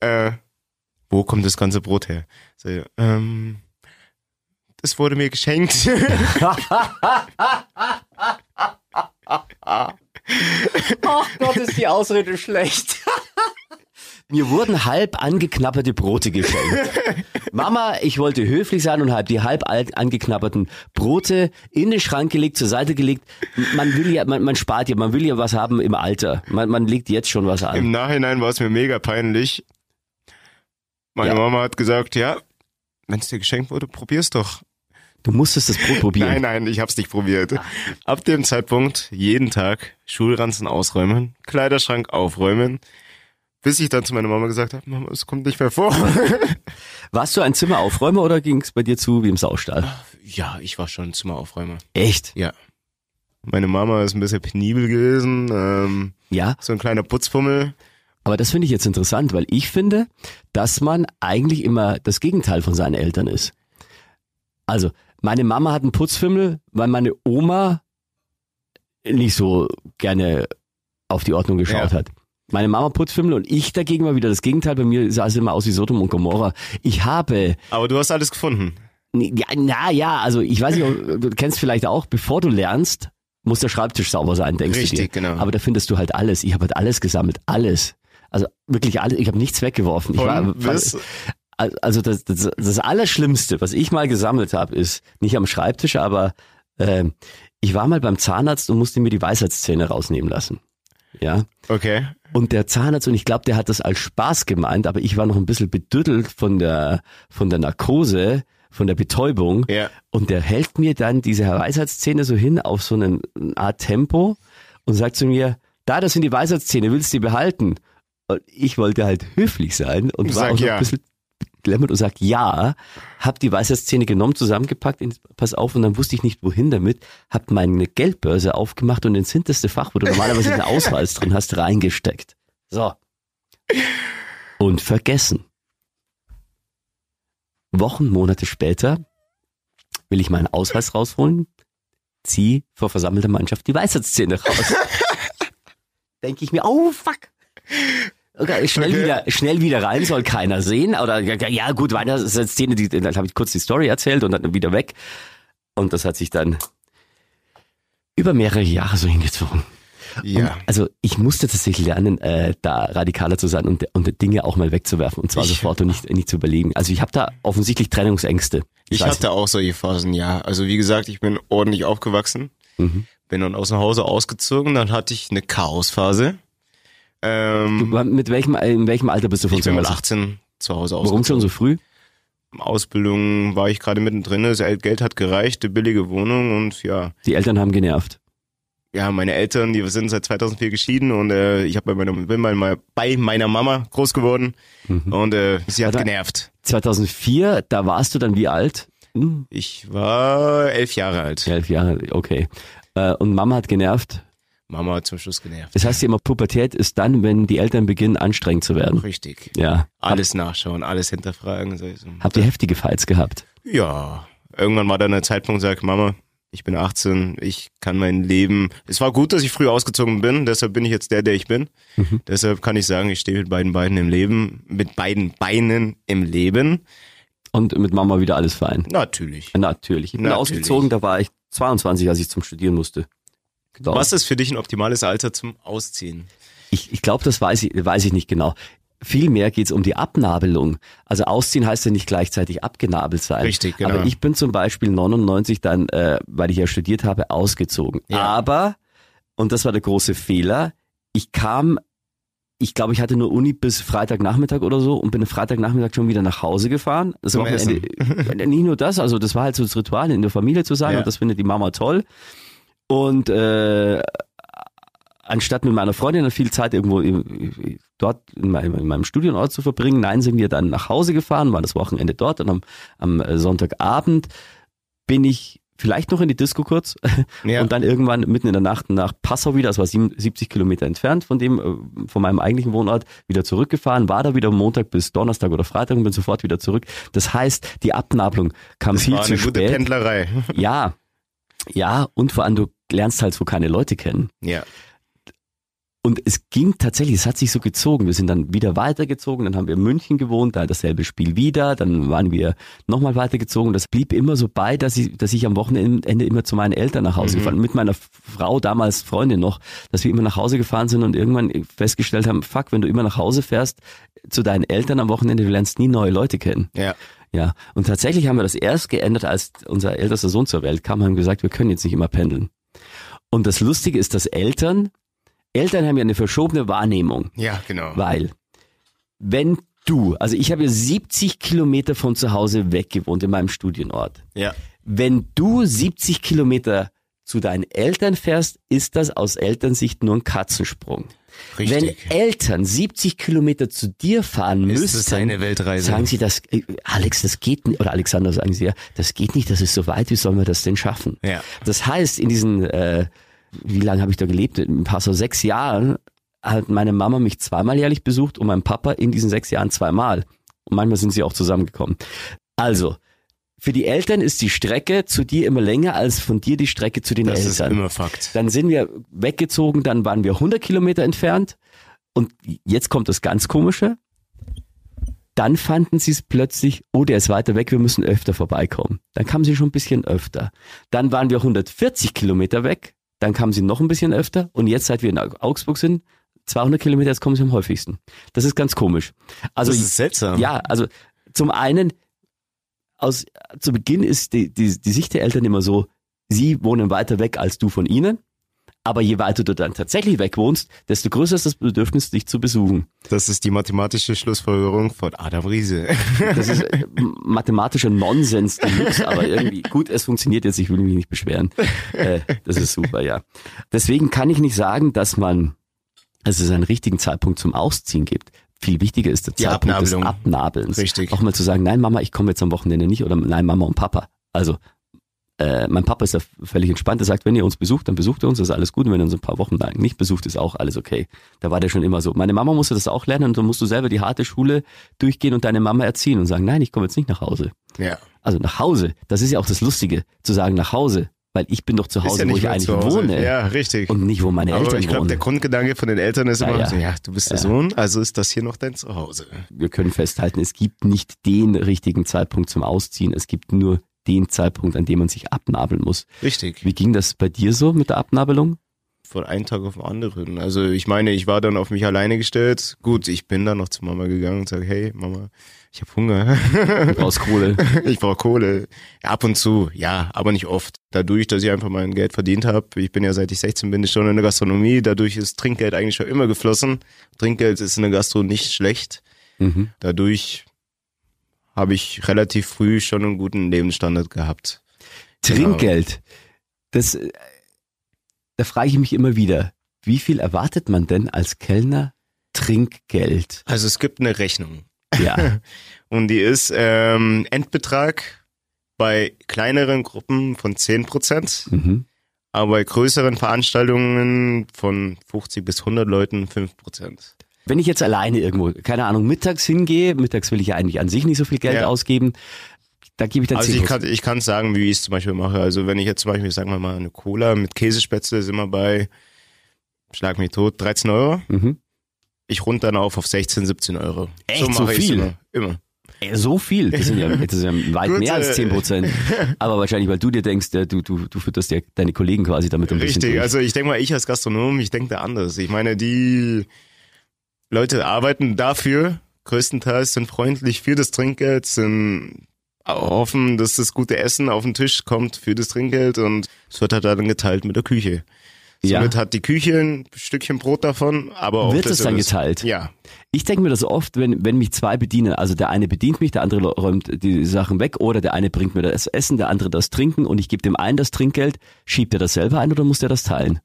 äh, wo kommt das ganze Brot her? So, ähm, das wurde mir geschenkt.
Ach Gott, ist die Ausrede schlecht. Mir wurden halb angeknabberte Brote geschenkt. Mama, ich wollte höflich sein und habe die halb al- angeknabberten Brote in den Schrank gelegt, zur Seite gelegt. Man will ja, man, man spart ja, man will ja was haben im Alter. Man, man legt jetzt schon was an.
Im Nachhinein war es mir mega peinlich. Meine
Ja.
Mama hat gesagt, ja, wenn es dir geschenkt wurde, probier's doch.
Du musstest das Brot probieren.
Nein, nein, ich hab's nicht probiert. Ab dem Zeitpunkt jeden Tag Schulranzen ausräumen, Kleiderschrank aufräumen, bis ich dann zu meiner Mama gesagt habe, Mama, es kommt nicht mehr vor.
Warst du ein Zimmeraufräumer oder ging es bei dir zu wie im Saustall?
ja, ich war schon Zimmeraufräumer.
Echt?
Ja. Meine Mama ist ein bisschen penibel gewesen, ähm,
Ja,
so ein kleiner Putzfummel.
aber das finde ich jetzt interessant, weil ich finde, dass man eigentlich immer das Gegenteil von seinen Eltern ist. Also, meine Mama hat einen Putzfimmel, weil meine Oma nicht so gerne auf die Ordnung geschaut
Ja.
hat. Meine Mama Putzfimmel und ich dagegen war wieder das Gegenteil. Bei mir sah es immer aus wie Sodom und Gomorra. Ich habe
Aber du hast alles gefunden.
Ja, na ja, also ich weiß nicht, du kennst vielleicht auch, bevor du lernst, muss der Schreibtisch sauber sein, denkst du dir.
Richtig, genau.
Aber da findest du halt alles. Ich habe halt alles gesammelt, alles. Also wirklich alles. Ich habe nichts weggeworfen. Ich war,
bis,
also das, das, das Allerschlimmste, was ich mal gesammelt habe, ist nicht am Schreibtisch, aber ähm, ich war mal beim Zahnarzt und musste mir die Weisheitszähne rausnehmen lassen. Ja.
okay.
Und der Zahnarzt, und ich glaube, der hat das als Spaß gemeint, aber ich war noch ein bisschen bedüttelt von der, von der Narkose, von der Betäubung.
Ja.
Und der hält mir dann diese Weisheitszähne so hin auf so einen eine Art Tempo und sagt zu mir, da, das sind die Weisheitszähne, willst du die behalten? Und ich wollte halt höflich sein und war
Sag
auch so
ja.
ein bisschen beklemmend und sagt ja, hab die Weisheitszähne genommen, zusammengepackt, in, pass auf, und dann wusste ich nicht wohin damit, hab meine Geldbörse aufgemacht und ins hinterste Fach, wo du normalerweise den Ausweis drin hast, reingesteckt. So. Und vergessen. Wochen, Monate später will ich meinen Ausweis rausholen, zieh vor versammelter Mannschaft die Weisheitszähne raus. Denke ich mir, oh fuck. Okay, schnell
Okay.
wieder, schnell wieder rein, soll keiner sehen. Oder ja, gut, Weisheitszähne, die, dann habe ich kurz die Story erzählt und dann wieder weg. Und das hat sich dann über mehrere Jahre so hingezogen.
Ja.
Und, also ich musste tatsächlich lernen, äh, da radikaler zu sein und, und Dinge auch mal wegzuwerfen und zwar
Ich-
sofort und nicht, nicht zu überlegen. Also ich habe da offensichtlich Trennungsängste.
Ich
weiß
hatte auch solche Phasen, ja. Also wie gesagt, ich bin ordentlich aufgewachsen,
Mhm.
bin dann aus dem Hause ausgezogen, dann hatte ich eine Chaosphase. Ähm,
Du, mit welchem, in welchem Alter bist du von
ich
zu
bin mit
Hause?
18 zu Hause
Warum
ausgezogen.
schon so früh?
Ausbildung war ich gerade mittendrin, das Geld hat gereicht, eine billige Wohnung und ja,
Die Eltern haben genervt.
ja, meine Eltern, die sind seit 2004 geschieden und äh, ich hab bei meiner, bin bei meiner, bei meiner Mama groß geworden und äh, sie hat
Aber-
genervt.
2004, da warst du dann wie alt? Hm,
Ich war elf Jahre alt.
elf Jahre, okay. Äh, Und Mama hat genervt.
Mama hat zum Schluss genervt.
Das heißt ja immer, Pubertät ist dann, wenn die Eltern beginnen, anstrengend zu werden.
Richtig.
Ja.
Alles nachschauen, alles hinterfragen. So, so.
Habt ihr heftige Fights gehabt?
Ja, irgendwann war dann der Zeitpunkt, sag Mama, ich bin 18, ich kann mein Leben. Es war gut, dass ich früh ausgezogen bin, deshalb bin ich jetzt der, der ich bin. Deshalb kann ich sagen, ich stehe mit beiden Beinen im Leben, mit beiden Beinen im Leben.
Und mit Mama wieder alles fein?
Natürlich.
Natürlich. Ich bin
Natürlich.
ausgezogen, da war ich 22, als ich zum Studieren musste. Genau.
Was ist für dich ein optimales Alter zum Ausziehen?
Ich, ich glaube, das weiß ich, weiß ich nicht genau. Vielmehr geht's um die Abnabelung. Also ausziehen heißt ja nicht gleichzeitig abgenabelt sein.
Richtig, genau.
Aber ich bin zum Beispiel 99 dann, äh, weil ich ja studiert habe, ausgezogen.
Ja.
Aber, und das war der große Fehler, ich kam, ich glaube, ich hatte nur Uni bis Freitagnachmittag oder so und bin Freitagnachmittag schon wieder nach Hause gefahren. Das
Zum
Wochenende, nicht nur das, also das war halt so das Ritual, in der Familie zu sein
Ja.
und das findet die Mama toll. Und äh, anstatt mit meiner Freundin viel Zeit irgendwo im, dort in meinem, in meinem Studienort zu verbringen, nein, sind wir dann nach Hause gefahren, waren das Wochenende dort und am, am äh, Sonntagabend bin ich vielleicht noch in die Disco kurz
Ja.
und dann irgendwann mitten in der Nacht nach Passau wieder, das war 77 Kilometer entfernt von dem, äh, von meinem eigentlichen Wohnort, wieder zurückgefahren, war da wieder Montag bis Donnerstag oder Freitag und bin sofort wieder zurück. Das heißt, die Abnabelung kam
Das
viel
war
zu
eine gute
spät.
Pendlerei.
Ja, ja, und vor allem du lernst halt so keine Leute kennen.
Ja.
Und es ging tatsächlich, es hat sich so gezogen. Wir sind dann wieder weitergezogen, dann haben wir in München gewohnt, da dasselbe Spiel wieder, dann waren wir nochmal weitergezogen. Das blieb immer so bei, dass ich, dass ich am Wochenende immer zu meinen Eltern nach Hause gefahren, mit meiner Frau, damals Freundin noch, dass wir immer nach Hause gefahren sind und irgendwann festgestellt haben, fuck, wenn du immer nach Hause fährst zu deinen Eltern am Wochenende, du lernst nie neue Leute kennen.
Ja.
Ja, und tatsächlich haben wir das erst geändert, als unser ältester Sohn zur Welt kam, haben gesagt, wir können jetzt nicht immer pendeln. Und das Lustige ist, dass Eltern, Eltern haben ja eine verschobene Wahrnehmung,
Ja, genau.
weil wenn du, also ich habe ja 70 Kilometer von zu Hause weg gewohnt in meinem Studienort.
Ja.
Wenn du 70 Kilometer zu deinen Eltern fährst, ist das aus Elternsicht nur ein Katzensprung.
Richtig.
Wenn Eltern 70 Kilometer zu dir fahren
Ist
müssten,
es eine Weltreise?
sagen sie das, äh, Alex, das geht nicht, oder Alexander sagen sie ja, das geht nicht, das ist so weit, wie sollen wir das denn schaffen?
Ja.
Das heißt, in diesen, äh, wie lange habe ich da gelebt? In ein paar so sechs Jahren hat meine Mama mich zweimal jährlich besucht und mein Papa in diesen sechs Jahren zweimal. Und manchmal sind sie auch zusammengekommen. Also, für die Eltern ist die Strecke zu dir immer länger als von dir die Strecke zu den
Das ist
Eltern.
immer Fakt.
Dann sind wir weggezogen, dann waren wir 100 Kilometer entfernt. Und jetzt kommt das ganz Komische. Dann fanden sie es plötzlich, oh, der ist weiter weg, wir müssen öfter vorbeikommen. Dann kamen sie schon ein bisschen öfter. Dann waren wir 140 Kilometer weg, dann kamen sie noch ein bisschen öfter. Und jetzt, seit wir in Augsburg sind, 200 Kilometer, jetzt kommen sie am häufigsten. Das ist ganz komisch. Also
das ist seltsam.
ja, also zum einen, aus, zu Beginn ist die, die, die Sicht der Eltern immer so, sie wohnen weiter weg als du von ihnen. Aber je weiter du dann tatsächlich weg wohnst, desto größer ist das Bedürfnis, dich zu besuchen.
Das ist die mathematische Schlussfolgerung von Adam Riese.
Das ist äh, mathematischer Nonsens Deluxe, aber irgendwie, gut, es funktioniert jetzt, ich will mich nicht beschweren. Äh, das ist super, ja. Deswegen kann ich nicht sagen, dass man, dass es einen richtigen Zeitpunkt zum Ausziehen gibt. Viel wichtiger ist der
Die
Zeitpunkt
Abnabelung.
des Abnabelns.
Richtig.
Auch mal zu sagen, nein, Mama, ich komme jetzt am Wochenende nicht oder nein, Mama und Papa. Also äh, mein Papa ist da völlig entspannt. Er sagt, wenn ihr uns besucht, dann besucht ihr uns, das ist alles gut. Und wenn ihr uns ein paar Wochen lang nicht besucht, ist auch alles okay. Da war der schon immer so. Meine Mama musste das auch lernen und dann musst du selber die harte Schule durchgehen und deine Mama erziehen und sagen, nein, ich komme jetzt nicht nach Hause.
Ja.
Also nach Hause, das ist ja auch das Lustige, zu sagen nach Hause, weil ich bin doch zu Hause,
ja
wo ich eigentlich wohne
Ja, richtig.
und nicht, wo meine
Aber
Eltern
ich glaube, der
wohnen.
Grundgedanke von den Eltern ist immer,
Ja,
so,
ja.
du bist der. Sohn, also ist das hier noch dein Zuhause.
Wir können festhalten, es gibt nicht den richtigen Zeitpunkt zum Ausziehen, es gibt nur den Zeitpunkt, an dem man sich abnabeln muss.
Richtig.
Wie ging das bei dir so mit der Abnabelung?
Von einem Tag auf den anderen. Also ich meine, ich war dann auf mich alleine gestellt. Gut, ich bin dann noch zu Mama gegangen und sage, hey Mama, ich habe Hunger.
Du brauchst Kohle.
ich brauche Kohle. Ab und zu, ja, aber nicht oft. Dadurch, dass ich einfach mein Geld verdient habe, ich bin ja seit ich 16 bin, schon in der Gastronomie, dadurch ist Trinkgeld eigentlich schon immer geflossen. Trinkgeld ist in der Gastro nicht schlecht.
Mhm.
Dadurch habe ich relativ früh schon einen guten Lebensstandard gehabt.
Trinkgeld. Das, äh, da frage ich mich immer wieder, wie viel erwartet man denn als Kellner Trinkgeld?
Also es gibt eine Rechnung.
Ja.
Und die ist ähm, Endbetrag bei kleineren Gruppen von 10 Prozent,
mhm.
aber bei größeren Veranstaltungen von 50 bis 100 Leuten 5 Prozent.
Wenn ich jetzt alleine irgendwo, keine Ahnung, mittags hingehe, mittags will ich ja eigentlich an sich nicht so viel Geld
Ja.
ausgeben, da gebe ich dann
Also
10
ich kann, ich kann sagen, wie ich es zum Beispiel mache. Also wenn ich jetzt zum Beispiel, sagen wir mal, eine Cola mit Käsespätzle sind wir bei, schlag mich tot, 13 Euro.
mhm.
Ich rund dann auf auf 16, 17 Euro.
Echt?
so
So viel?
Immer. immer.
So viel, das sind ja, das ist ja weit
Gut,
mehr als
äh,
10 Prozent. Aber wahrscheinlich, weil du dir denkst, du, du, du fütterst ja deine Kollegen quasi damit ein bisschen
Richtig, also ich denke mal, ich als Gastronom, ich denke da anders. Ich meine, die Leute arbeiten dafür, größtenteils sind freundlich für das Trinkgeld, sind hoffen, dass das gute Essen auf den Tisch kommt für das Trinkgeld und es wird halt dann geteilt mit der Küche.
Ja.
Somit hat die Küche ein Stückchen Brot davon, aber auch
Wird
das
es dann geteilt?
Ja.
Ich denke mir das oft, wenn, wenn mich zwei bedienen, also der eine bedient mich, der andere räumt die Sachen weg oder der eine bringt mir das Essen, der andere das Trinken und ich gebe dem einen das Trinkgeld, schiebt er das selber ein oder muss der das teilen?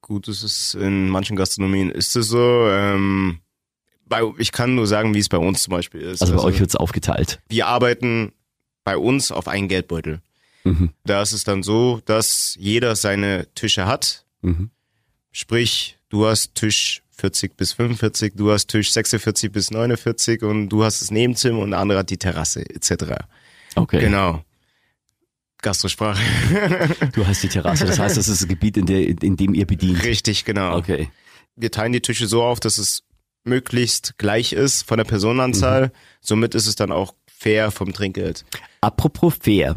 Gut, es ist in manchen Gastronomien ist es so. Ähm, bei, ich kann nur sagen, wie es bei uns zum Beispiel ist.
Also bei euch wird's aufgeteilt.
wir arbeiten bei uns auf einen Geldbeutel.
Mhm.
Da ist es dann so, dass jeder seine Tische hat.
Mhm.
Sprich, du hast Tisch 40 bis 45, du hast Tisch 46 bis 49 und du hast das Nebenzimmer und der andere hat die Terrasse etc.
Okay.
Genau. Gastrosprache.
Du hast die Terrasse, das heißt, das ist das Gebiet, in, der, in dem ihr bedient.
Richtig, genau.
Okay.
Wir teilen die Tische so auf, dass es möglichst gleich ist von der Personenanzahl.
Mhm.
Somit ist es dann auch fair vom Trinkgeld.
Apropos fair.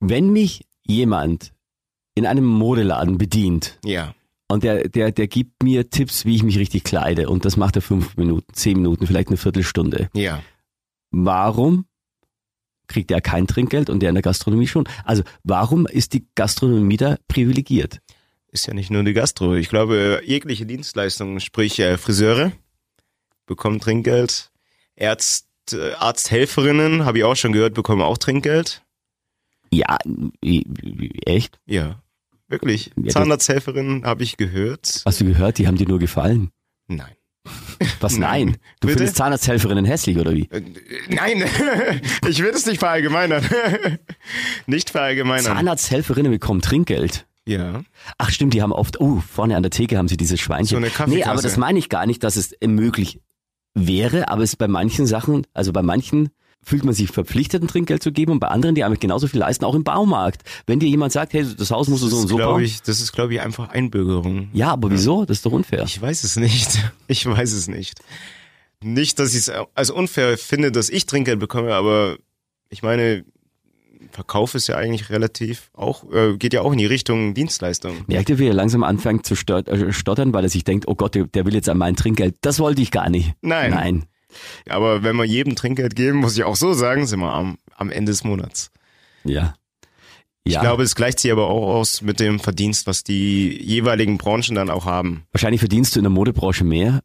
Wenn mich jemand in einem Modeladen bedient
Ja.
und der, der, der gibt mir Tipps, wie ich mich richtig kleide und das macht er fünf Minuten, zehn Minuten, vielleicht eine Viertelstunde.
Ja.
Warum kriegt er kein Trinkgeld und der in der Gastronomie schon? Also warum ist die Gastronomie da privilegiert?
ist ja nicht nur die Gastro. Ich glaube, jegliche Dienstleistungen, sprich äh, Friseure, bekommen Trinkgeld. Ärzt, äh, Arzthelferinnen, habe ich auch schon gehört, bekommen auch Trinkgeld.
Ja, echt?
Ja, wirklich.
Ja,
Zahnarzthelferinnen habe ich gehört.
Hast du gehört, die haben dir nur gefallen?
Nein.
Was nein?
Nein.
Du
Bitte?
findest Zahnarzthelferinnen hässlich oder wie?
Äh, Nein, ich will es nicht verallgemeinern. nicht verallgemeinern.
Zahnarzthelferinnen bekommen Trinkgeld.
Ja.
Ach stimmt, die haben oft, oh, vorne an der Theke haben sie dieses Schweinchen.
So eine Kaffeekasse.
Nee, aber das meine ich gar nicht, dass es möglich wäre, aber es ist bei manchen Sachen, also bei manchen fühlt man sich verpflichtet, ein Trinkgeld zu geben und bei anderen, die eigentlich genauso viel leisten, auch im Baumarkt. Wenn dir jemand sagt, hey, das Haus musst du so und so
glaube
bauen.
ich, das ist, glaube ich, einfach Einbürgerung.
Ja, aber wieso? Das ist doch unfair.
Ich weiß es nicht. Ich weiß es nicht. Nicht, dass ich es als unfair finde, dass ich Trinkgeld bekomme, aber ich meine, Verkauf ist ja eigentlich relativ auch, äh, geht ja auch in die Richtung Dienstleistung.
Merkt ihr, wie er langsam anfängt zu äh, stottern, weil er sich denkt, oh Gott, der, der will jetzt an mein Trinkgeld. Das wollte ich gar nicht.
Nein.
Nein.
Aber wenn wir jedem Trinkgeld geben, muss ich auch so sagen, sind wir am, am Ende des Monats.
Ja.
Ich
Ja.
glaube, es gleicht sich aber auch aus mit dem Verdienst, was die jeweiligen Branchen dann auch haben.
Wahrscheinlich verdienst du in der Modebranche mehr.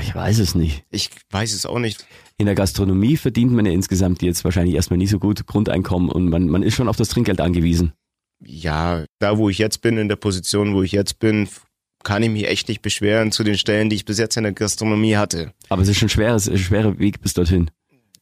Ich weiß es nicht.
Ich weiß es auch nicht.
In der Gastronomie verdient man ja insgesamt jetzt wahrscheinlich erstmal nicht so gut Grundeinkommen und man, man ist schon auf das Trinkgeld angewiesen.
Ja, da wo ich jetzt bin, in der Position, wo ich jetzt bin, kann ich mich echt nicht beschweren zu den Stellen, die ich bis jetzt in der Gastronomie hatte.
Aber es ist schon schwer, es ist ein schwerer Weg bis dorthin.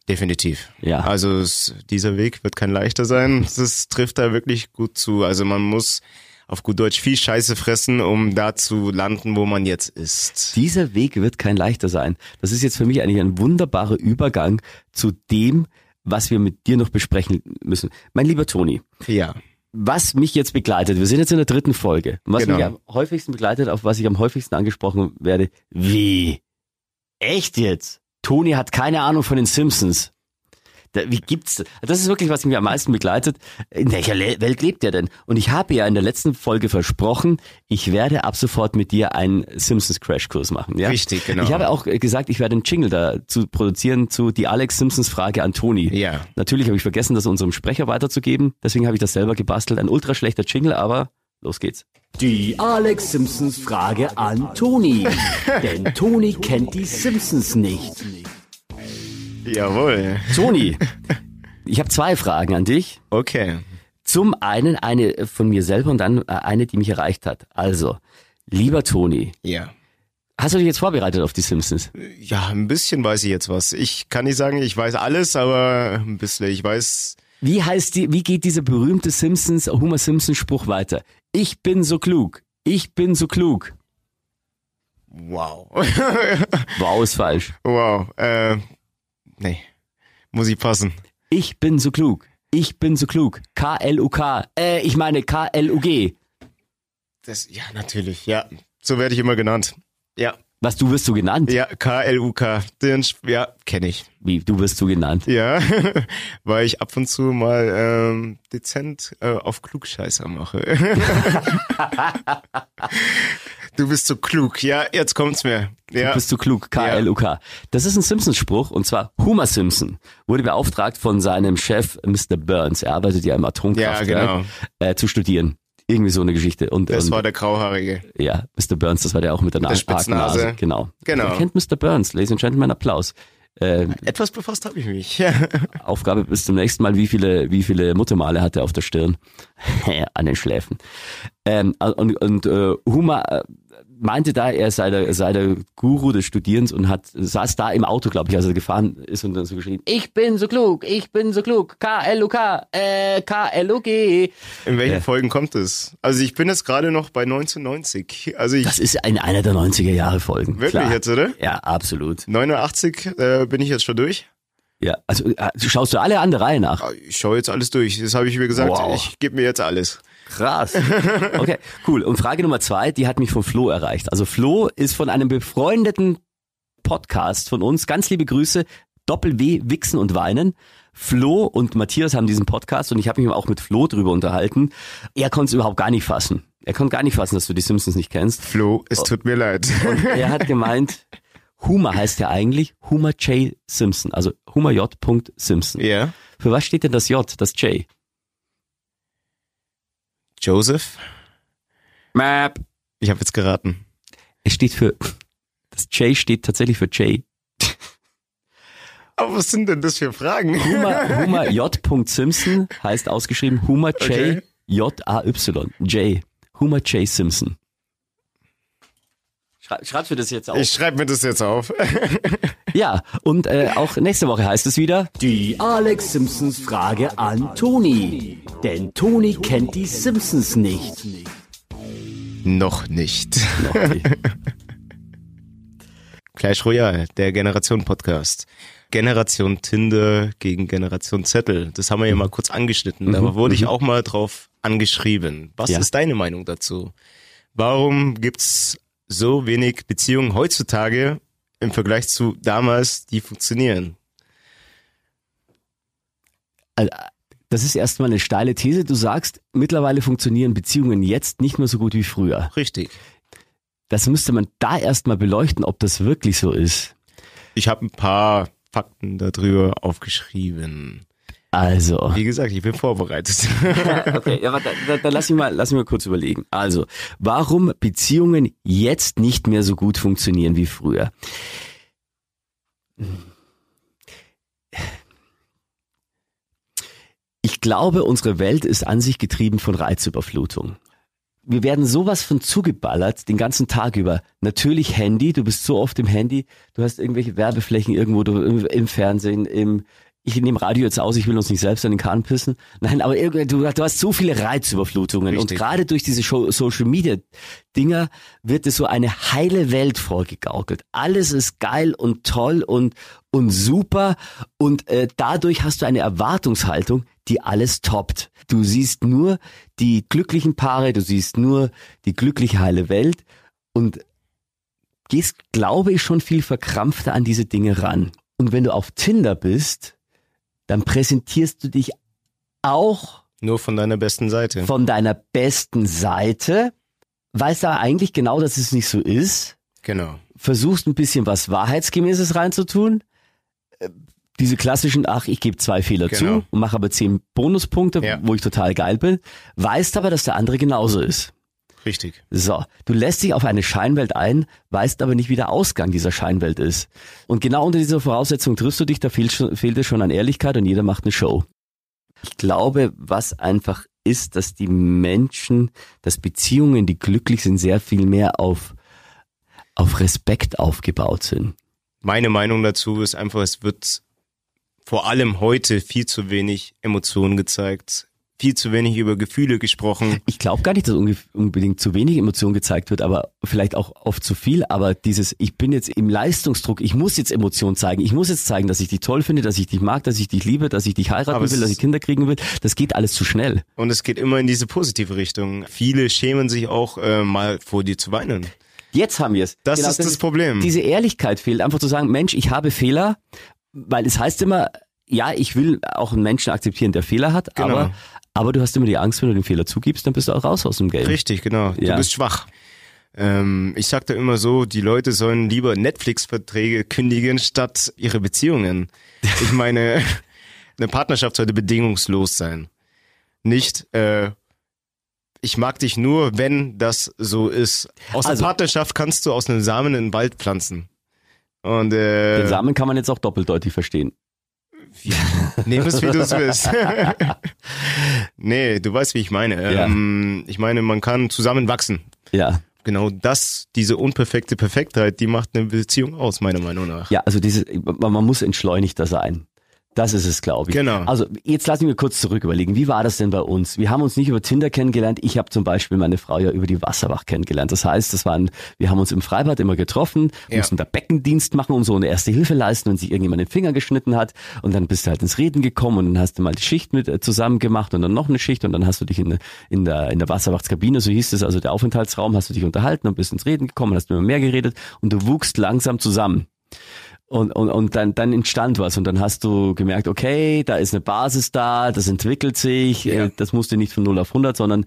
Definitiv.
Ja.
Also es, dieser Weg wird kein leichter sein. Das trifft da wirklich gut zu. Also man muss auf gut Deutsch viel Scheiße fressen, um da zu landen, wo man jetzt ist.
Dieser Weg wird kein leichter sein. Das ist jetzt für mich eigentlich ein wunderbarer Übergang zu dem, was wir mit dir noch besprechen müssen. Mein lieber Toni,
Ja.
Was mich jetzt begleitet, wir sind jetzt in der dritten Folge. Was
Genau.
mich am häufigsten begleitet, auf was ich am häufigsten angesprochen werde, wie? Echt jetzt? Toni hat keine Ahnung von den Simpsons. Wie gibt's das? Das ist wirklich, was mich am meisten begleitet. In welcher Le Welt lebt der denn? Und ich habe ja in der letzten Folge versprochen, ich werde ab sofort mit dir einen Simpsons Crashkurs machen. Ja?
Richtig, genau.
Ich habe auch gesagt, ich werde einen Jingle dazu produzieren zu die Alex Simpsons Frage an Toni.
Ja.
Natürlich habe ich vergessen, das unserem Sprecher weiterzugeben. Deswegen habe ich das selber gebastelt. Ein ultra schlechter Jingle, aber los geht's.
Die Alex Simpsons Frage an Toni. Denn Toni kennt die Simpsons nicht.
Jawohl.
Toni, ich habe zwei Fragen an dich.
Okay.
Zum einen eine von mir selber und dann äh, eine, die mich erreicht hat. Also, lieber Toni,
Ja.
hast du dich jetzt vorbereitet auf die Simpsons?
Ja, ein bisschen weiß ich jetzt was. Ich kann nicht sagen, ich weiß alles, aber ein bisschen. Ich weiß,
Wie heißt die, wie geht dieser berühmte Simpsons, Homer Simpson Spruch weiter? Ich bin so klug. Ich bin so klug.
wow.
Wow, ist falsch.
wow. Äh, nee. Muss ich passen.
Ich bin so klug. Ich bin so klug. K-L-U-K. Äh, ich meine K-L-U-G.
Das, ja, natürlich. Ja. So werde ich immer genannt. Ja.
Was, du wirst so genannt?
Ja, K-L-U-K. Den, ja, kenne ich.
Wie, du wirst so genannt?
Ja, weil ich ab und zu mal ähm, dezent äh, auf Klugscheißer mache. du bist so klug. Ja, jetzt kommt's mir. Ja.
Bist du klug? K-L-U-K. Das ist ein Simpsons-Spruch und zwar Homer Simpson wurde beauftragt von seinem Chef Mr. Burns. Er arbeitet ja im Atomkraftwerk,
Ja, genau.
äh, zu studieren. Irgendwie so eine Geschichte. Und,
Das
und
war der Grauhaarige.
ja, Mr. Burns, das war der auch mit der,
Der
Nase,
Spitznase.
Genau.
Genau.
Wer kennt Mr. Burns? Ladies and Gentlemen, Applaus. Äh,
Etwas befasst habe ich mich.
Aufgabe bis zum nächsten Mal, wie viele, wie viele Muttermale hat er auf der Stirn? An den Schläfen. Ähm, und und äh, Huma äh, meinte da, er sei der, sei der Guru des Studierens und hat saß da im Auto, glaube ich, als er gefahren ist und dann so geschrien, ich bin so klug, ich bin so klug, K-L-U-K, äh, K-L-U-G.
In welchen
Ja.
Folgen kommt es? Also ich bin jetzt gerade noch bei 1990. Also ich
Das ist in einer der 90er Jahre Folgen.
wirklich
Klar.
jetzt, oder?
Ja, absolut.
89 äh, bin ich jetzt schon durch.
Ja, also äh, schaust du alle an der Reihe nach.
Ich schaue jetzt alles durch. Das habe ich mir gesagt.
Wow.
Ich gebe mir jetzt alles.
Krass. Okay, cool. Und Frage Nummer zwei, die hat mich von Flo erreicht. Also Flo ist von einem befreundeten Podcast von uns. Ganz liebe Grüße. Doppel-W, Wichsen und Weinen. Flo und Matthias haben diesen Podcast und ich habe mich auch mit Flo drüber unterhalten. Er konnte es überhaupt gar nicht fassen. Er konnte gar nicht fassen, dass du die Simpsons nicht kennst.
Flo, es tut mir leid.
Und er hat gemeint, Homer heißt ja eigentlich Homer J. Simpson, also Homer J. Simpson.
ja.
Für was steht denn das J, das J?
Joseph?
Map.
Ich habe jetzt geraten.
Es steht für, das J steht tatsächlich für J.
Aber was sind denn das für Fragen?
Homer, Homer J. Simpson heißt ausgeschrieben Homer J.
Okay.
J. A. Y. J. Homer J. Simpson. Schrei, schreibst du das jetzt auf?
Ich schreibe mir das jetzt auf.
ja, und äh, auch nächste Woche heißt es wieder.
Die Alex Simpsons Frage an Toni. Denn Toni kennt die Simpsons nicht.
Noch nicht.
Noch nicht.
Clash Royale, der Generation Podcast. Generation Tinder gegen Generation Zettel. Das haben wir ja mal kurz angeschnitten. Da wurde ich auch mal drauf angeschrieben. Was
Ja.
ist deine Meinung dazu? Warum gibt's so wenig Beziehungen heutzutage im Vergleich zu damals, die funktionieren?
Also, Das ist erstmal eine steile These. Du sagst, mittlerweile funktionieren Beziehungen jetzt nicht mehr so gut wie früher.
Richtig.
Das müsste man da erstmal beleuchten, ob das wirklich so ist.
Ich habe ein paar Fakten darüber aufgeschrieben.
Also.
Wie gesagt, ich bin vorbereitet.
Okay, ja, warte, da, da lass mich mal, lass mich mal kurz überlegen. Also, warum Beziehungen jetzt nicht mehr so gut funktionieren wie früher? Ich glaube, unsere Welt ist an sich getrieben von Reizüberflutung. Wir werden sowas von zugeballert den ganzen Tag über. Natürlich Handy, du bist so oft im Handy, du hast irgendwelche Werbeflächen irgendwo du, im, im Fernsehen, im ich nehme Radio jetzt aus, ich will uns nicht selbst an den Kahn pissen. Nein, aber irgendwie, du, du hast so viele Reizüberflutungen und
Richtig.
gerade durch diese Scho- Social Media Dinger wird es so eine heile Welt vorgegaukelt. Alles ist geil und toll und und super und äh, dadurch hast du eine Erwartungshaltung, die alles toppt. Du siehst nur die glücklichen Paare, du siehst nur die glückliche heile Welt und gehst, glaube ich, schon viel verkrampfter an diese Dinge ran. Und wenn du auf Tinder bist, dann präsentierst du dich auch
Nur von deiner besten Seite.
von deiner besten Seite, weißt aber eigentlich genau, dass es nicht so ist,
Genau.
versuchst ein bisschen was Wahrheitsgemäßes reinzutun. Äh, Diese klassischen, ach, ich gebe zwei Fehler
Genau.
zu und mache aber zehn Bonuspunkte,
Ja.
wo ich total geil bin, weißt aber, dass der andere genauso ist.
Richtig.
So, du lässt dich auf eine Scheinwelt ein, weißt aber nicht, wie der Ausgang dieser Scheinwelt ist. Und genau unter dieser Voraussetzung triffst du dich, da fehlt, schon, fehlt es schon an Ehrlichkeit und jeder macht eine Show. Ich glaube, was einfach ist, dass die Menschen, dass Beziehungen, die glücklich sind, sehr viel mehr auf, auf Respekt aufgebaut sind.
Meine Meinung dazu ist einfach, es wird vor allem heute viel zu wenig Emotionen gezeigt, viel zu wenig über Gefühle gesprochen.
Ich glaube gar nicht, dass unbedingt zu wenig Emotion gezeigt wird, aber vielleicht auch oft zu viel. Aber dieses, ich bin jetzt im Leistungsdruck, ich muss jetzt Emotion zeigen, ich muss jetzt zeigen, dass ich dich toll finde, dass ich dich mag, dass ich dich liebe, dass ich dich heiraten
Aber
will, dass ich Kinder kriegen will. Das geht alles zu schnell.
Und es geht immer in diese positive Richtung. Viele schämen sich auch äh, mal vor dir zu weinen.
Jetzt haben wir es.
Das ist das Problem.
Diese Ehrlichkeit fehlt, einfach zu sagen, Mensch, ich habe Fehler, weil es heißt immer, ja, ich will auch einen Menschen akzeptieren, der Fehler hat,
Genau.
aber, aber du hast immer die Angst, wenn du den Fehler zugibst, dann bist du auch raus aus dem Game.
Richtig, genau. Du
Ja.
bist schwach. Ähm, ich sag da immer so, die Leute sollen lieber Netflix-Verträge kündigen, statt ihre Beziehungen. Ich meine, eine Partnerschaft sollte bedingungslos sein. Nicht, äh, ich mag dich nur, wenn das so ist. Aus
Also-
der Partnerschaft kannst du aus einem Samen einen Wald pflanzen. Und äh,
Den Samen kann man jetzt auch doppeldeutig verstehen.
Nehm es, wie du es willst. nee, du weißt, wie ich meine.
Ja.
Ähm, ich meine, man kann zusammen wachsen.
Ja.
Genau das, diese unperfekte Perfektheit, die macht eine Beziehung aus, meiner Meinung nach.
Ja, also diese, man man muss entschleunigter sein. Das ist es, glaube ich.
Genau.
Also jetzt lass mich mir kurz zurück überlegen. Wie war das denn bei uns? Wir haben uns nicht über Tinder kennengelernt. Ich habe zum Beispiel meine Frau ja über die Wasserwacht kennengelernt. Das heißt, das waren, wir haben uns im Freibad immer getroffen,
Ja.
mussten da Beckendienst machen und so eine erste Hilfe leisten, wenn sich irgendjemand den Finger geschnitten hat. Und dann bist du halt ins Reden gekommen und dann hast du mal die Schicht mit äh, zusammen gemacht und dann noch eine Schicht und dann hast du dich in, in der in der Wasserwachtskabine, so hieß es, also der Aufenthaltsraum, hast du dich unterhalten und bist ins Reden gekommen, hast immer mehr geredet und du wuchst langsam zusammen. Und, und, und dann, dann entstand was und dann hast du gemerkt, okay, da ist eine Basis da, das entwickelt sich,
Ja.
äh, das musste nicht von 0 auf 100, sondern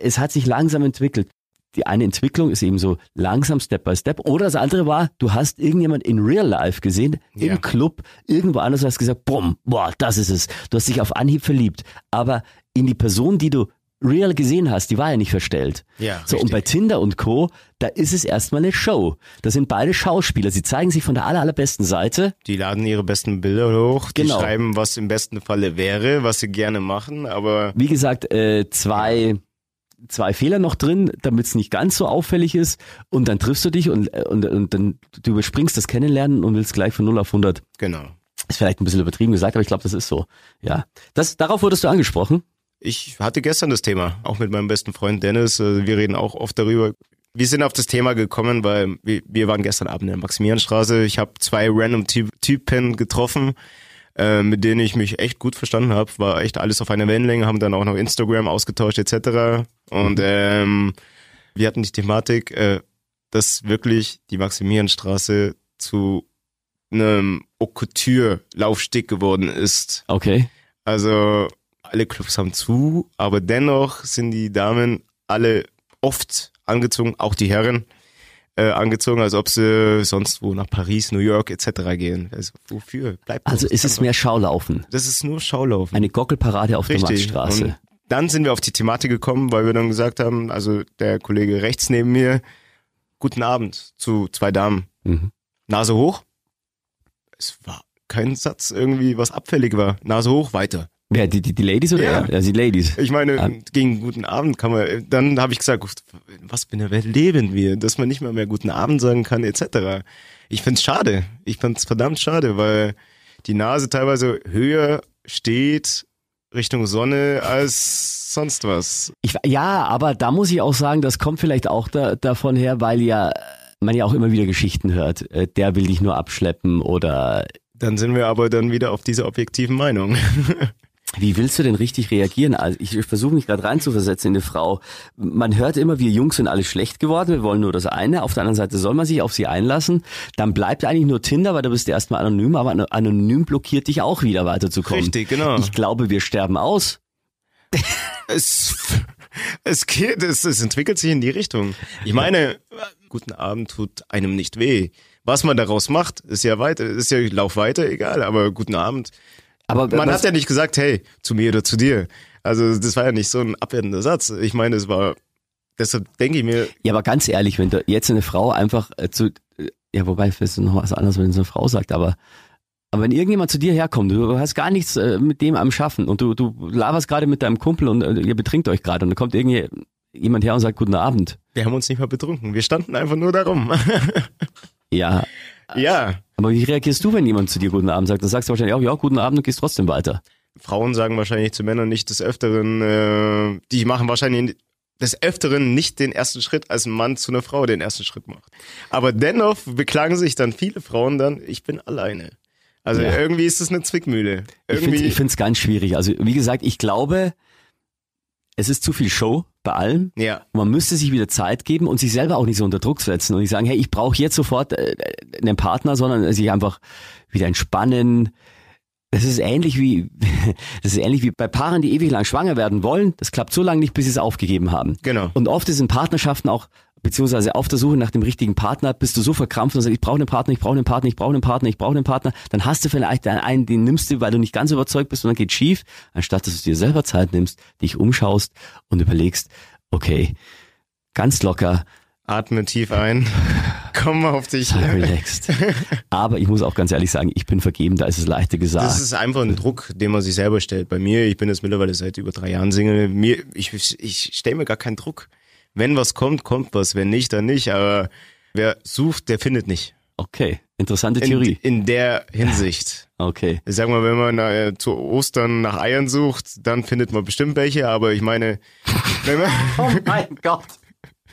es hat sich langsam entwickelt. Die eine Entwicklung ist eben so langsam Step by Step. Oder das andere war, du hast irgendjemand in Real Life gesehen,
Ja.
im Club, irgendwo anders hast gesagt, bumm, boah, das ist es. Du hast dich auf Anhieb verliebt. Aber in die Person, die du real gesehen hast, die war ja nicht verstellt.
Ja,
So, und
richtig.
bei Tinder und Co., da ist es erstmal eine Show. Das sind beide Schauspieler. Sie zeigen sich von der aller, allerbesten Seite.
Die laden ihre besten Bilder hoch, die
Genau.
schreiben, was im besten Falle wäre, was sie gerne machen, aber
Wie gesagt, äh, zwei, zwei Fehler noch drin, damit es nicht ganz so auffällig ist. Und dann triffst du dich und, äh, und, und dann du überspringst das Kennenlernen und willst gleich von 0 auf 100.
genau.
Ist vielleicht ein bisschen übertrieben gesagt, aber ich glaube, das ist so. Ja. Das, darauf wurdest du angesprochen.
Ich hatte gestern das Thema, auch mit meinem besten Freund Dennis. äh, Wir reden auch oft darüber. Wir sind auf das Thema gekommen, weil wir, waren gestern Abend in der Maximilianstraße. Ich habe zwei random Ty Typen getroffen, äh, mit denen ich mich echt gut verstanden habe. War echt alles auf einer Wellenlänge, haben dann auch noch Instagram ausgetauscht etc. Und ähm, wir hatten die Thematik, äh, dass wirklich die Maximilianstraße zu einem Haute Couture Laufsteg geworden ist.
Okay.
Also alle Clubs haben zu, aber dennoch sind die Damen alle oft angezogen, auch die Herren äh, angezogen, als ob sie sonst wo nach Paris, New York etc. gehen. Also wofür? Bleibt
Also ist es mehr Schaulaufen.
Das ist nur Schaulaufen.
Eine Gockelparade auf der
Richtig.
Maxstraße.
Und dann sind wir auf die Thematik gekommen, weil wir dann gesagt haben, also der Kollege rechts neben mir, guten Abend zu zwei Damen.
Mhm.
Nase hoch. Es war kein Satz irgendwie, was abfällig war. Nase hoch, weiter.
Wer, die, die, die Ladies oder
Ja.
er? Ja, die Ladies.
Ich meine,
Ah.
gegen guten Abend kann man, dann habe ich gesagt, was für eine Welt leben wir, dass man nicht mal mehr guten Abend sagen kann, etc. Ich find's schade. Ich find's verdammt schade, weil die Nase teilweise höher steht Richtung Sonne als sonst was.
Ich, ja, aber da muss ich auch sagen, das kommt vielleicht auch da, davon her, weil ja man ja auch immer wieder Geschichten hört. Äh, Der will dich nur abschleppen oder
Dann sind wir aber dann wieder auf dieser objektiven Meinung.
Wie willst du denn richtig reagieren? Also ich versuche mich gerade reinzuversetzen in eine Frau. Man hört immer, wir Jungs sind alle schlecht geworden, wir wollen nur das eine. Auf der anderen Seite soll man sich auf sie einlassen. Dann bleibt eigentlich nur Tinder, weil du bist erstmal anonym, aber anonym blockiert dich auch wieder weiterzukommen.
Richtig, genau.
Ich glaube, wir sterben aus.
Es, es geht, es, es entwickelt sich in die Richtung. Ich meine, guten Abend tut einem nicht weh. Was man daraus macht, ist ja weiter, ist ja lauf weiter, egal, aber guten Abend.
Aber
Man hat ja nicht gesagt, hey, zu mir oder zu dir. Also das war ja nicht so ein abwertender Satz. Ich meine, es war, deshalb denke ich mir,
Ja, aber ganz ehrlich, wenn da jetzt eine Frau einfach äh, zu, ja, wobei es ist noch was anderes, wenn es eine Frau sagt, aber, aber wenn irgendjemand zu dir herkommt, du hast gar nichts äh, mit dem am Schaffen und du, du laberst gerade mit deinem Kumpel und äh, ihr betrinkt euch gerade und dann kommt irgendwie jemand her und sagt Guten Abend.
wir haben uns nicht mal betrunken. Wir standen einfach nur darum.
Ja,
ja,
aber wie reagierst du, wenn jemand zu dir Guten Abend sagt? Dann sagst du wahrscheinlich auch, ja, Guten Abend und gehst trotzdem weiter.
Frauen sagen wahrscheinlich zu Männern nicht des Öfteren, äh, die machen wahrscheinlich des Öfteren nicht den ersten Schritt, als ein Mann zu einer Frau den ersten Schritt macht. Aber dennoch beklagen sich dann viele Frauen dann, ich bin alleine. Also
Ja.
irgendwie ist es eine Zwickmühle.
Ich finde
Irgendwie,
es ganz schwierig. Also wie gesagt, ich glaube, es ist zu viel Show bei allem.
ja,
Man müsste sich wieder Zeit geben und sich selber auch nicht so unter Druck setzen und nicht sagen, hey, ich brauche jetzt sofort äh, einen Partner, sondern sich einfach wieder entspannen. Das ist ähnlich wie, das ist ähnlich wie bei Paaren, die ewig lang schwanger werden wollen. Das klappt so lange nicht, bis sie es aufgegeben haben.
Genau.
Und oft ist in Partnerschaften auch, beziehungsweise auf der Suche nach dem richtigen Partner, bist du so verkrampft und sagst, ich brauche einen Partner, ich brauche einen Partner, ich brauche einen Partner, ich brauche einen Partner. Dann hast du vielleicht einen, den nimmst du, weil du nicht ganz überzeugt bist und dann geht schief, anstatt dass du dir selber Zeit nimmst, dich umschaust und überlegst, okay, ganz locker,
atme tief ein, komm mal auf dich.
sei relaxed. Aber ich muss auch ganz ehrlich sagen, ich bin vergeben, da ist es leichter gesagt.
Das ist einfach ein Druck, den man sich selber stellt. Bei mir, ich bin jetzt mittlerweile seit über drei Jahren Single, mir, ich, ich stelle mir gar keinen Druck. Wenn was kommt, kommt was. Wenn nicht, dann nicht. Aber wer sucht, der findet nicht.
okay, interessante
In,
Theorie.
in der Hinsicht.
Okay.
Ich sag mal, wenn man äh, zu Ostern nach Eiern sucht, dann findet man bestimmt welche. Aber ich meine, wenn man,
Oh mein Gott.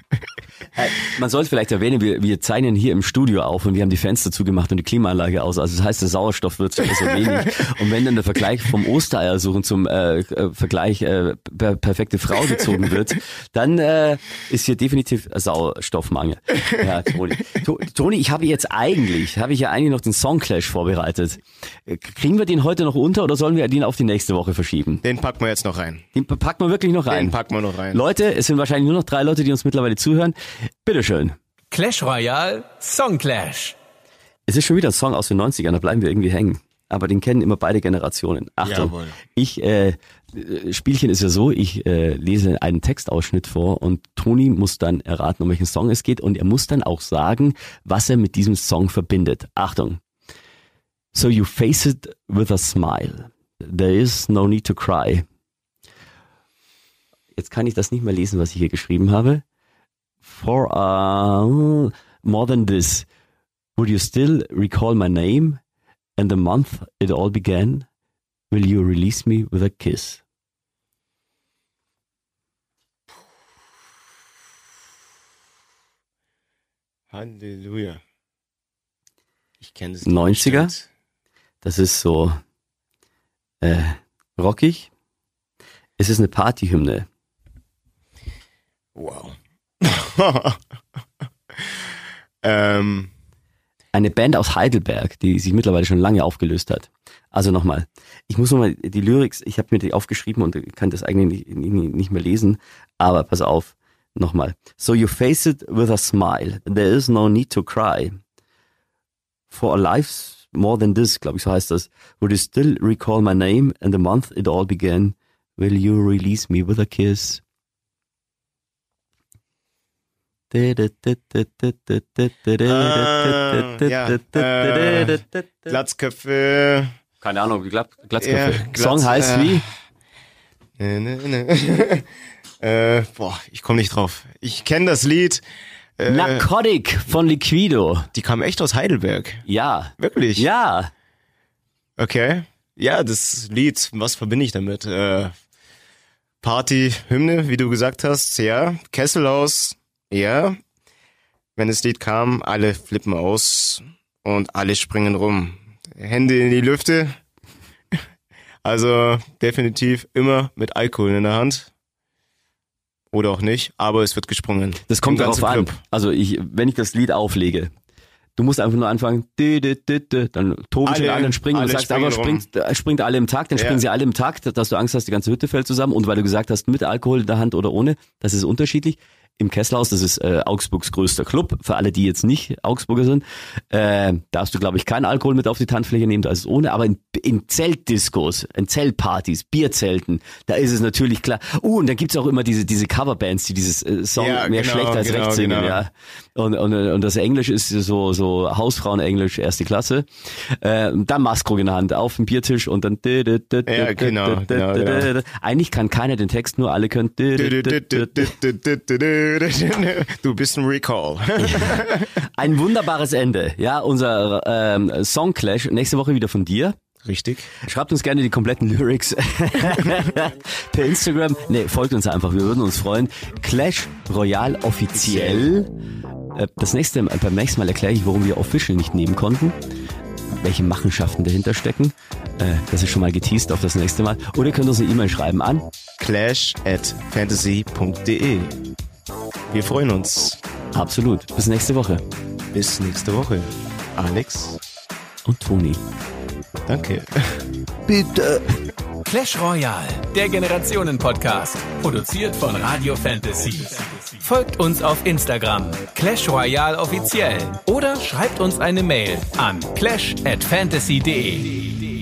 Äh, Man sollte vielleicht erwähnen, wir, wir zeichnen hier im Studio auf und wir haben die Fenster zugemacht und die Klimaanlage aus. Also das heißt, der Sauerstoff wird so wenig. Und wenn dann der Vergleich vom Ostereiersuchen zum äh, äh, Vergleich äh, per perfekte Frau gezogen wird, dann äh, ist hier definitiv Sauerstoffmangel. Ja, Toni. To- Toni, ich habe jetzt eigentlich, habe ich ja eigentlich noch den Songclash vorbereitet. Äh, Kriegen wir den heute noch unter oder sollen wir den auf die nächste Woche verschieben?
den packen wir jetzt noch rein.
Den packen wir wirklich noch rein.
Den packen wir noch rein.
Leute, es sind wahrscheinlich nur noch drei Leute, die uns mittlerweile zuhören. Bitteschön.
Clash Royale Song Clash.
Es ist schon wieder ein Song aus den 90ern, da bleiben wir irgendwie hängen. Aber den kennen immer beide Generationen. Achtung,
Jawohl.
ich, äh, äh, Spielchen ist ja so, ich äh, lese einen Textausschnitt vor und Toni muss dann erraten, um welchen Song es geht und er muss dann auch sagen, was er mit diesem Song verbindet. Achtung. So you face it with a smile. There is no need to cry. Jetzt kann ich das nicht mehr lesen, was ich hier geschrieben habe. For uh, more than this, would you still recall my name and the month it all began? Will you release me with a kiss?
Halleluja. Ich kenne es
90er? Das ist so äh, rockig. Es ist eine Partyhymne.
Wow. ähm,
Eine Band aus Heidelberg, die sich mittlerweile schon lange aufgelöst hat. Also nochmal, ich muss nochmal die Lyrics, ich habe mir die aufgeschrieben und kann das eigentlich nicht, nicht, mehr lesen, aber pass auf, nochmal. So you face it with a smile. There is no need to cry. For a life more than this, glaube ich, so heißt das. Would you still recall my name and the month it all began? Will you release me with a kiss?
Glatzköpfe.
Keine Ahnung, Glatzköpfe. Song heißt
äh,
wie?
Äh, boah, ich komme nicht drauf. Ich kenne das Lied. Äh,
Narcotic von Liquido.
die kam echt aus Heidelberg.
Ja.
Wirklich?
Ja.
Okay. Ja, das Lied, was verbinde ich damit? Äh, Party, Hymne, wie du gesagt hast, ja. Kesselhaus, ja. Wenn das Lied kam, alle flippen aus und alle springen rum. Hände in die Lüfte. Also definitiv immer mit Alkohol in der Hand. Oder auch nicht, aber es wird gesprungen.
Das kommt darauf an. Also ich, wenn ich das Lied auflege, du musst einfach nur anfangen, dü, dü, dü, dann toben schon
Alle-
alle und springen und
alle
sagst, aber
springen
springt, äh, springt alle im Takt, dann
Ja.
springen sie alle im Takt, dass du Angst hast, die ganze Hütte fällt zusammen und weil du gesagt hast, mit Alkohol in der Hand oder ohne, das ist unterschiedlich. Im Kesselhaus, das ist äh, Augsburgs größter Club, für alle, die jetzt nicht Augsburger sind, äh, darfst du, glaube ich, keinen Alkohol mit auf die Tanzfläche nehmen, da ist es ohne, aber in, in Zeltdiscos, in Zeltpartys, Bierzelten, da ist es natürlich klar. Uh, und dann gibt's auch immer diese, diese Coverbands, die dieses äh, Song
Ja,
mehr
genau,
schlecht als
genau,
recht singen,
genau.
ja. Und, und, und das Englisch ist so, so Hausfrauen-Englisch, erste Klasse. Äh, dann Maskrug in der Hand auf dem Biertisch und dann.
Ja, genau, genau, genau.
Eigentlich kann keiner den Text, nur alle können.
Du bist ein Recall.
Ein wunderbares Ende. Ja, unser ähm, Songclash. Nächste Woche wieder von dir.
Richtig.
Schreibt uns gerne die kompletten Lyrics per Instagram. Nee, folgt uns einfach, wir würden uns freuen. Clash Royale offiziell. Äh, Das nächste, beim nächsten Mal erkläre ich, warum wir Official nicht nehmen konnten. Welche Machenschaften dahinter stecken. Äh, Das ist schon mal geteased auf das nächste Mal. Oder ihr könnt uns eine E-Mail schreiben an.
Clash at fantasy.de. Wir freuen uns.
Absolut. Bis nächste Woche.
Bis nächste Woche. Alex,
Und Toni.
danke.
Bitte.
Clash Royale, der Generationen-Podcast. Produziert von Radio Fantasy. Folgt uns auf Instagram, Clash Royale offiziell. Oder schreibt uns eine Mail an clash at fantasy.de.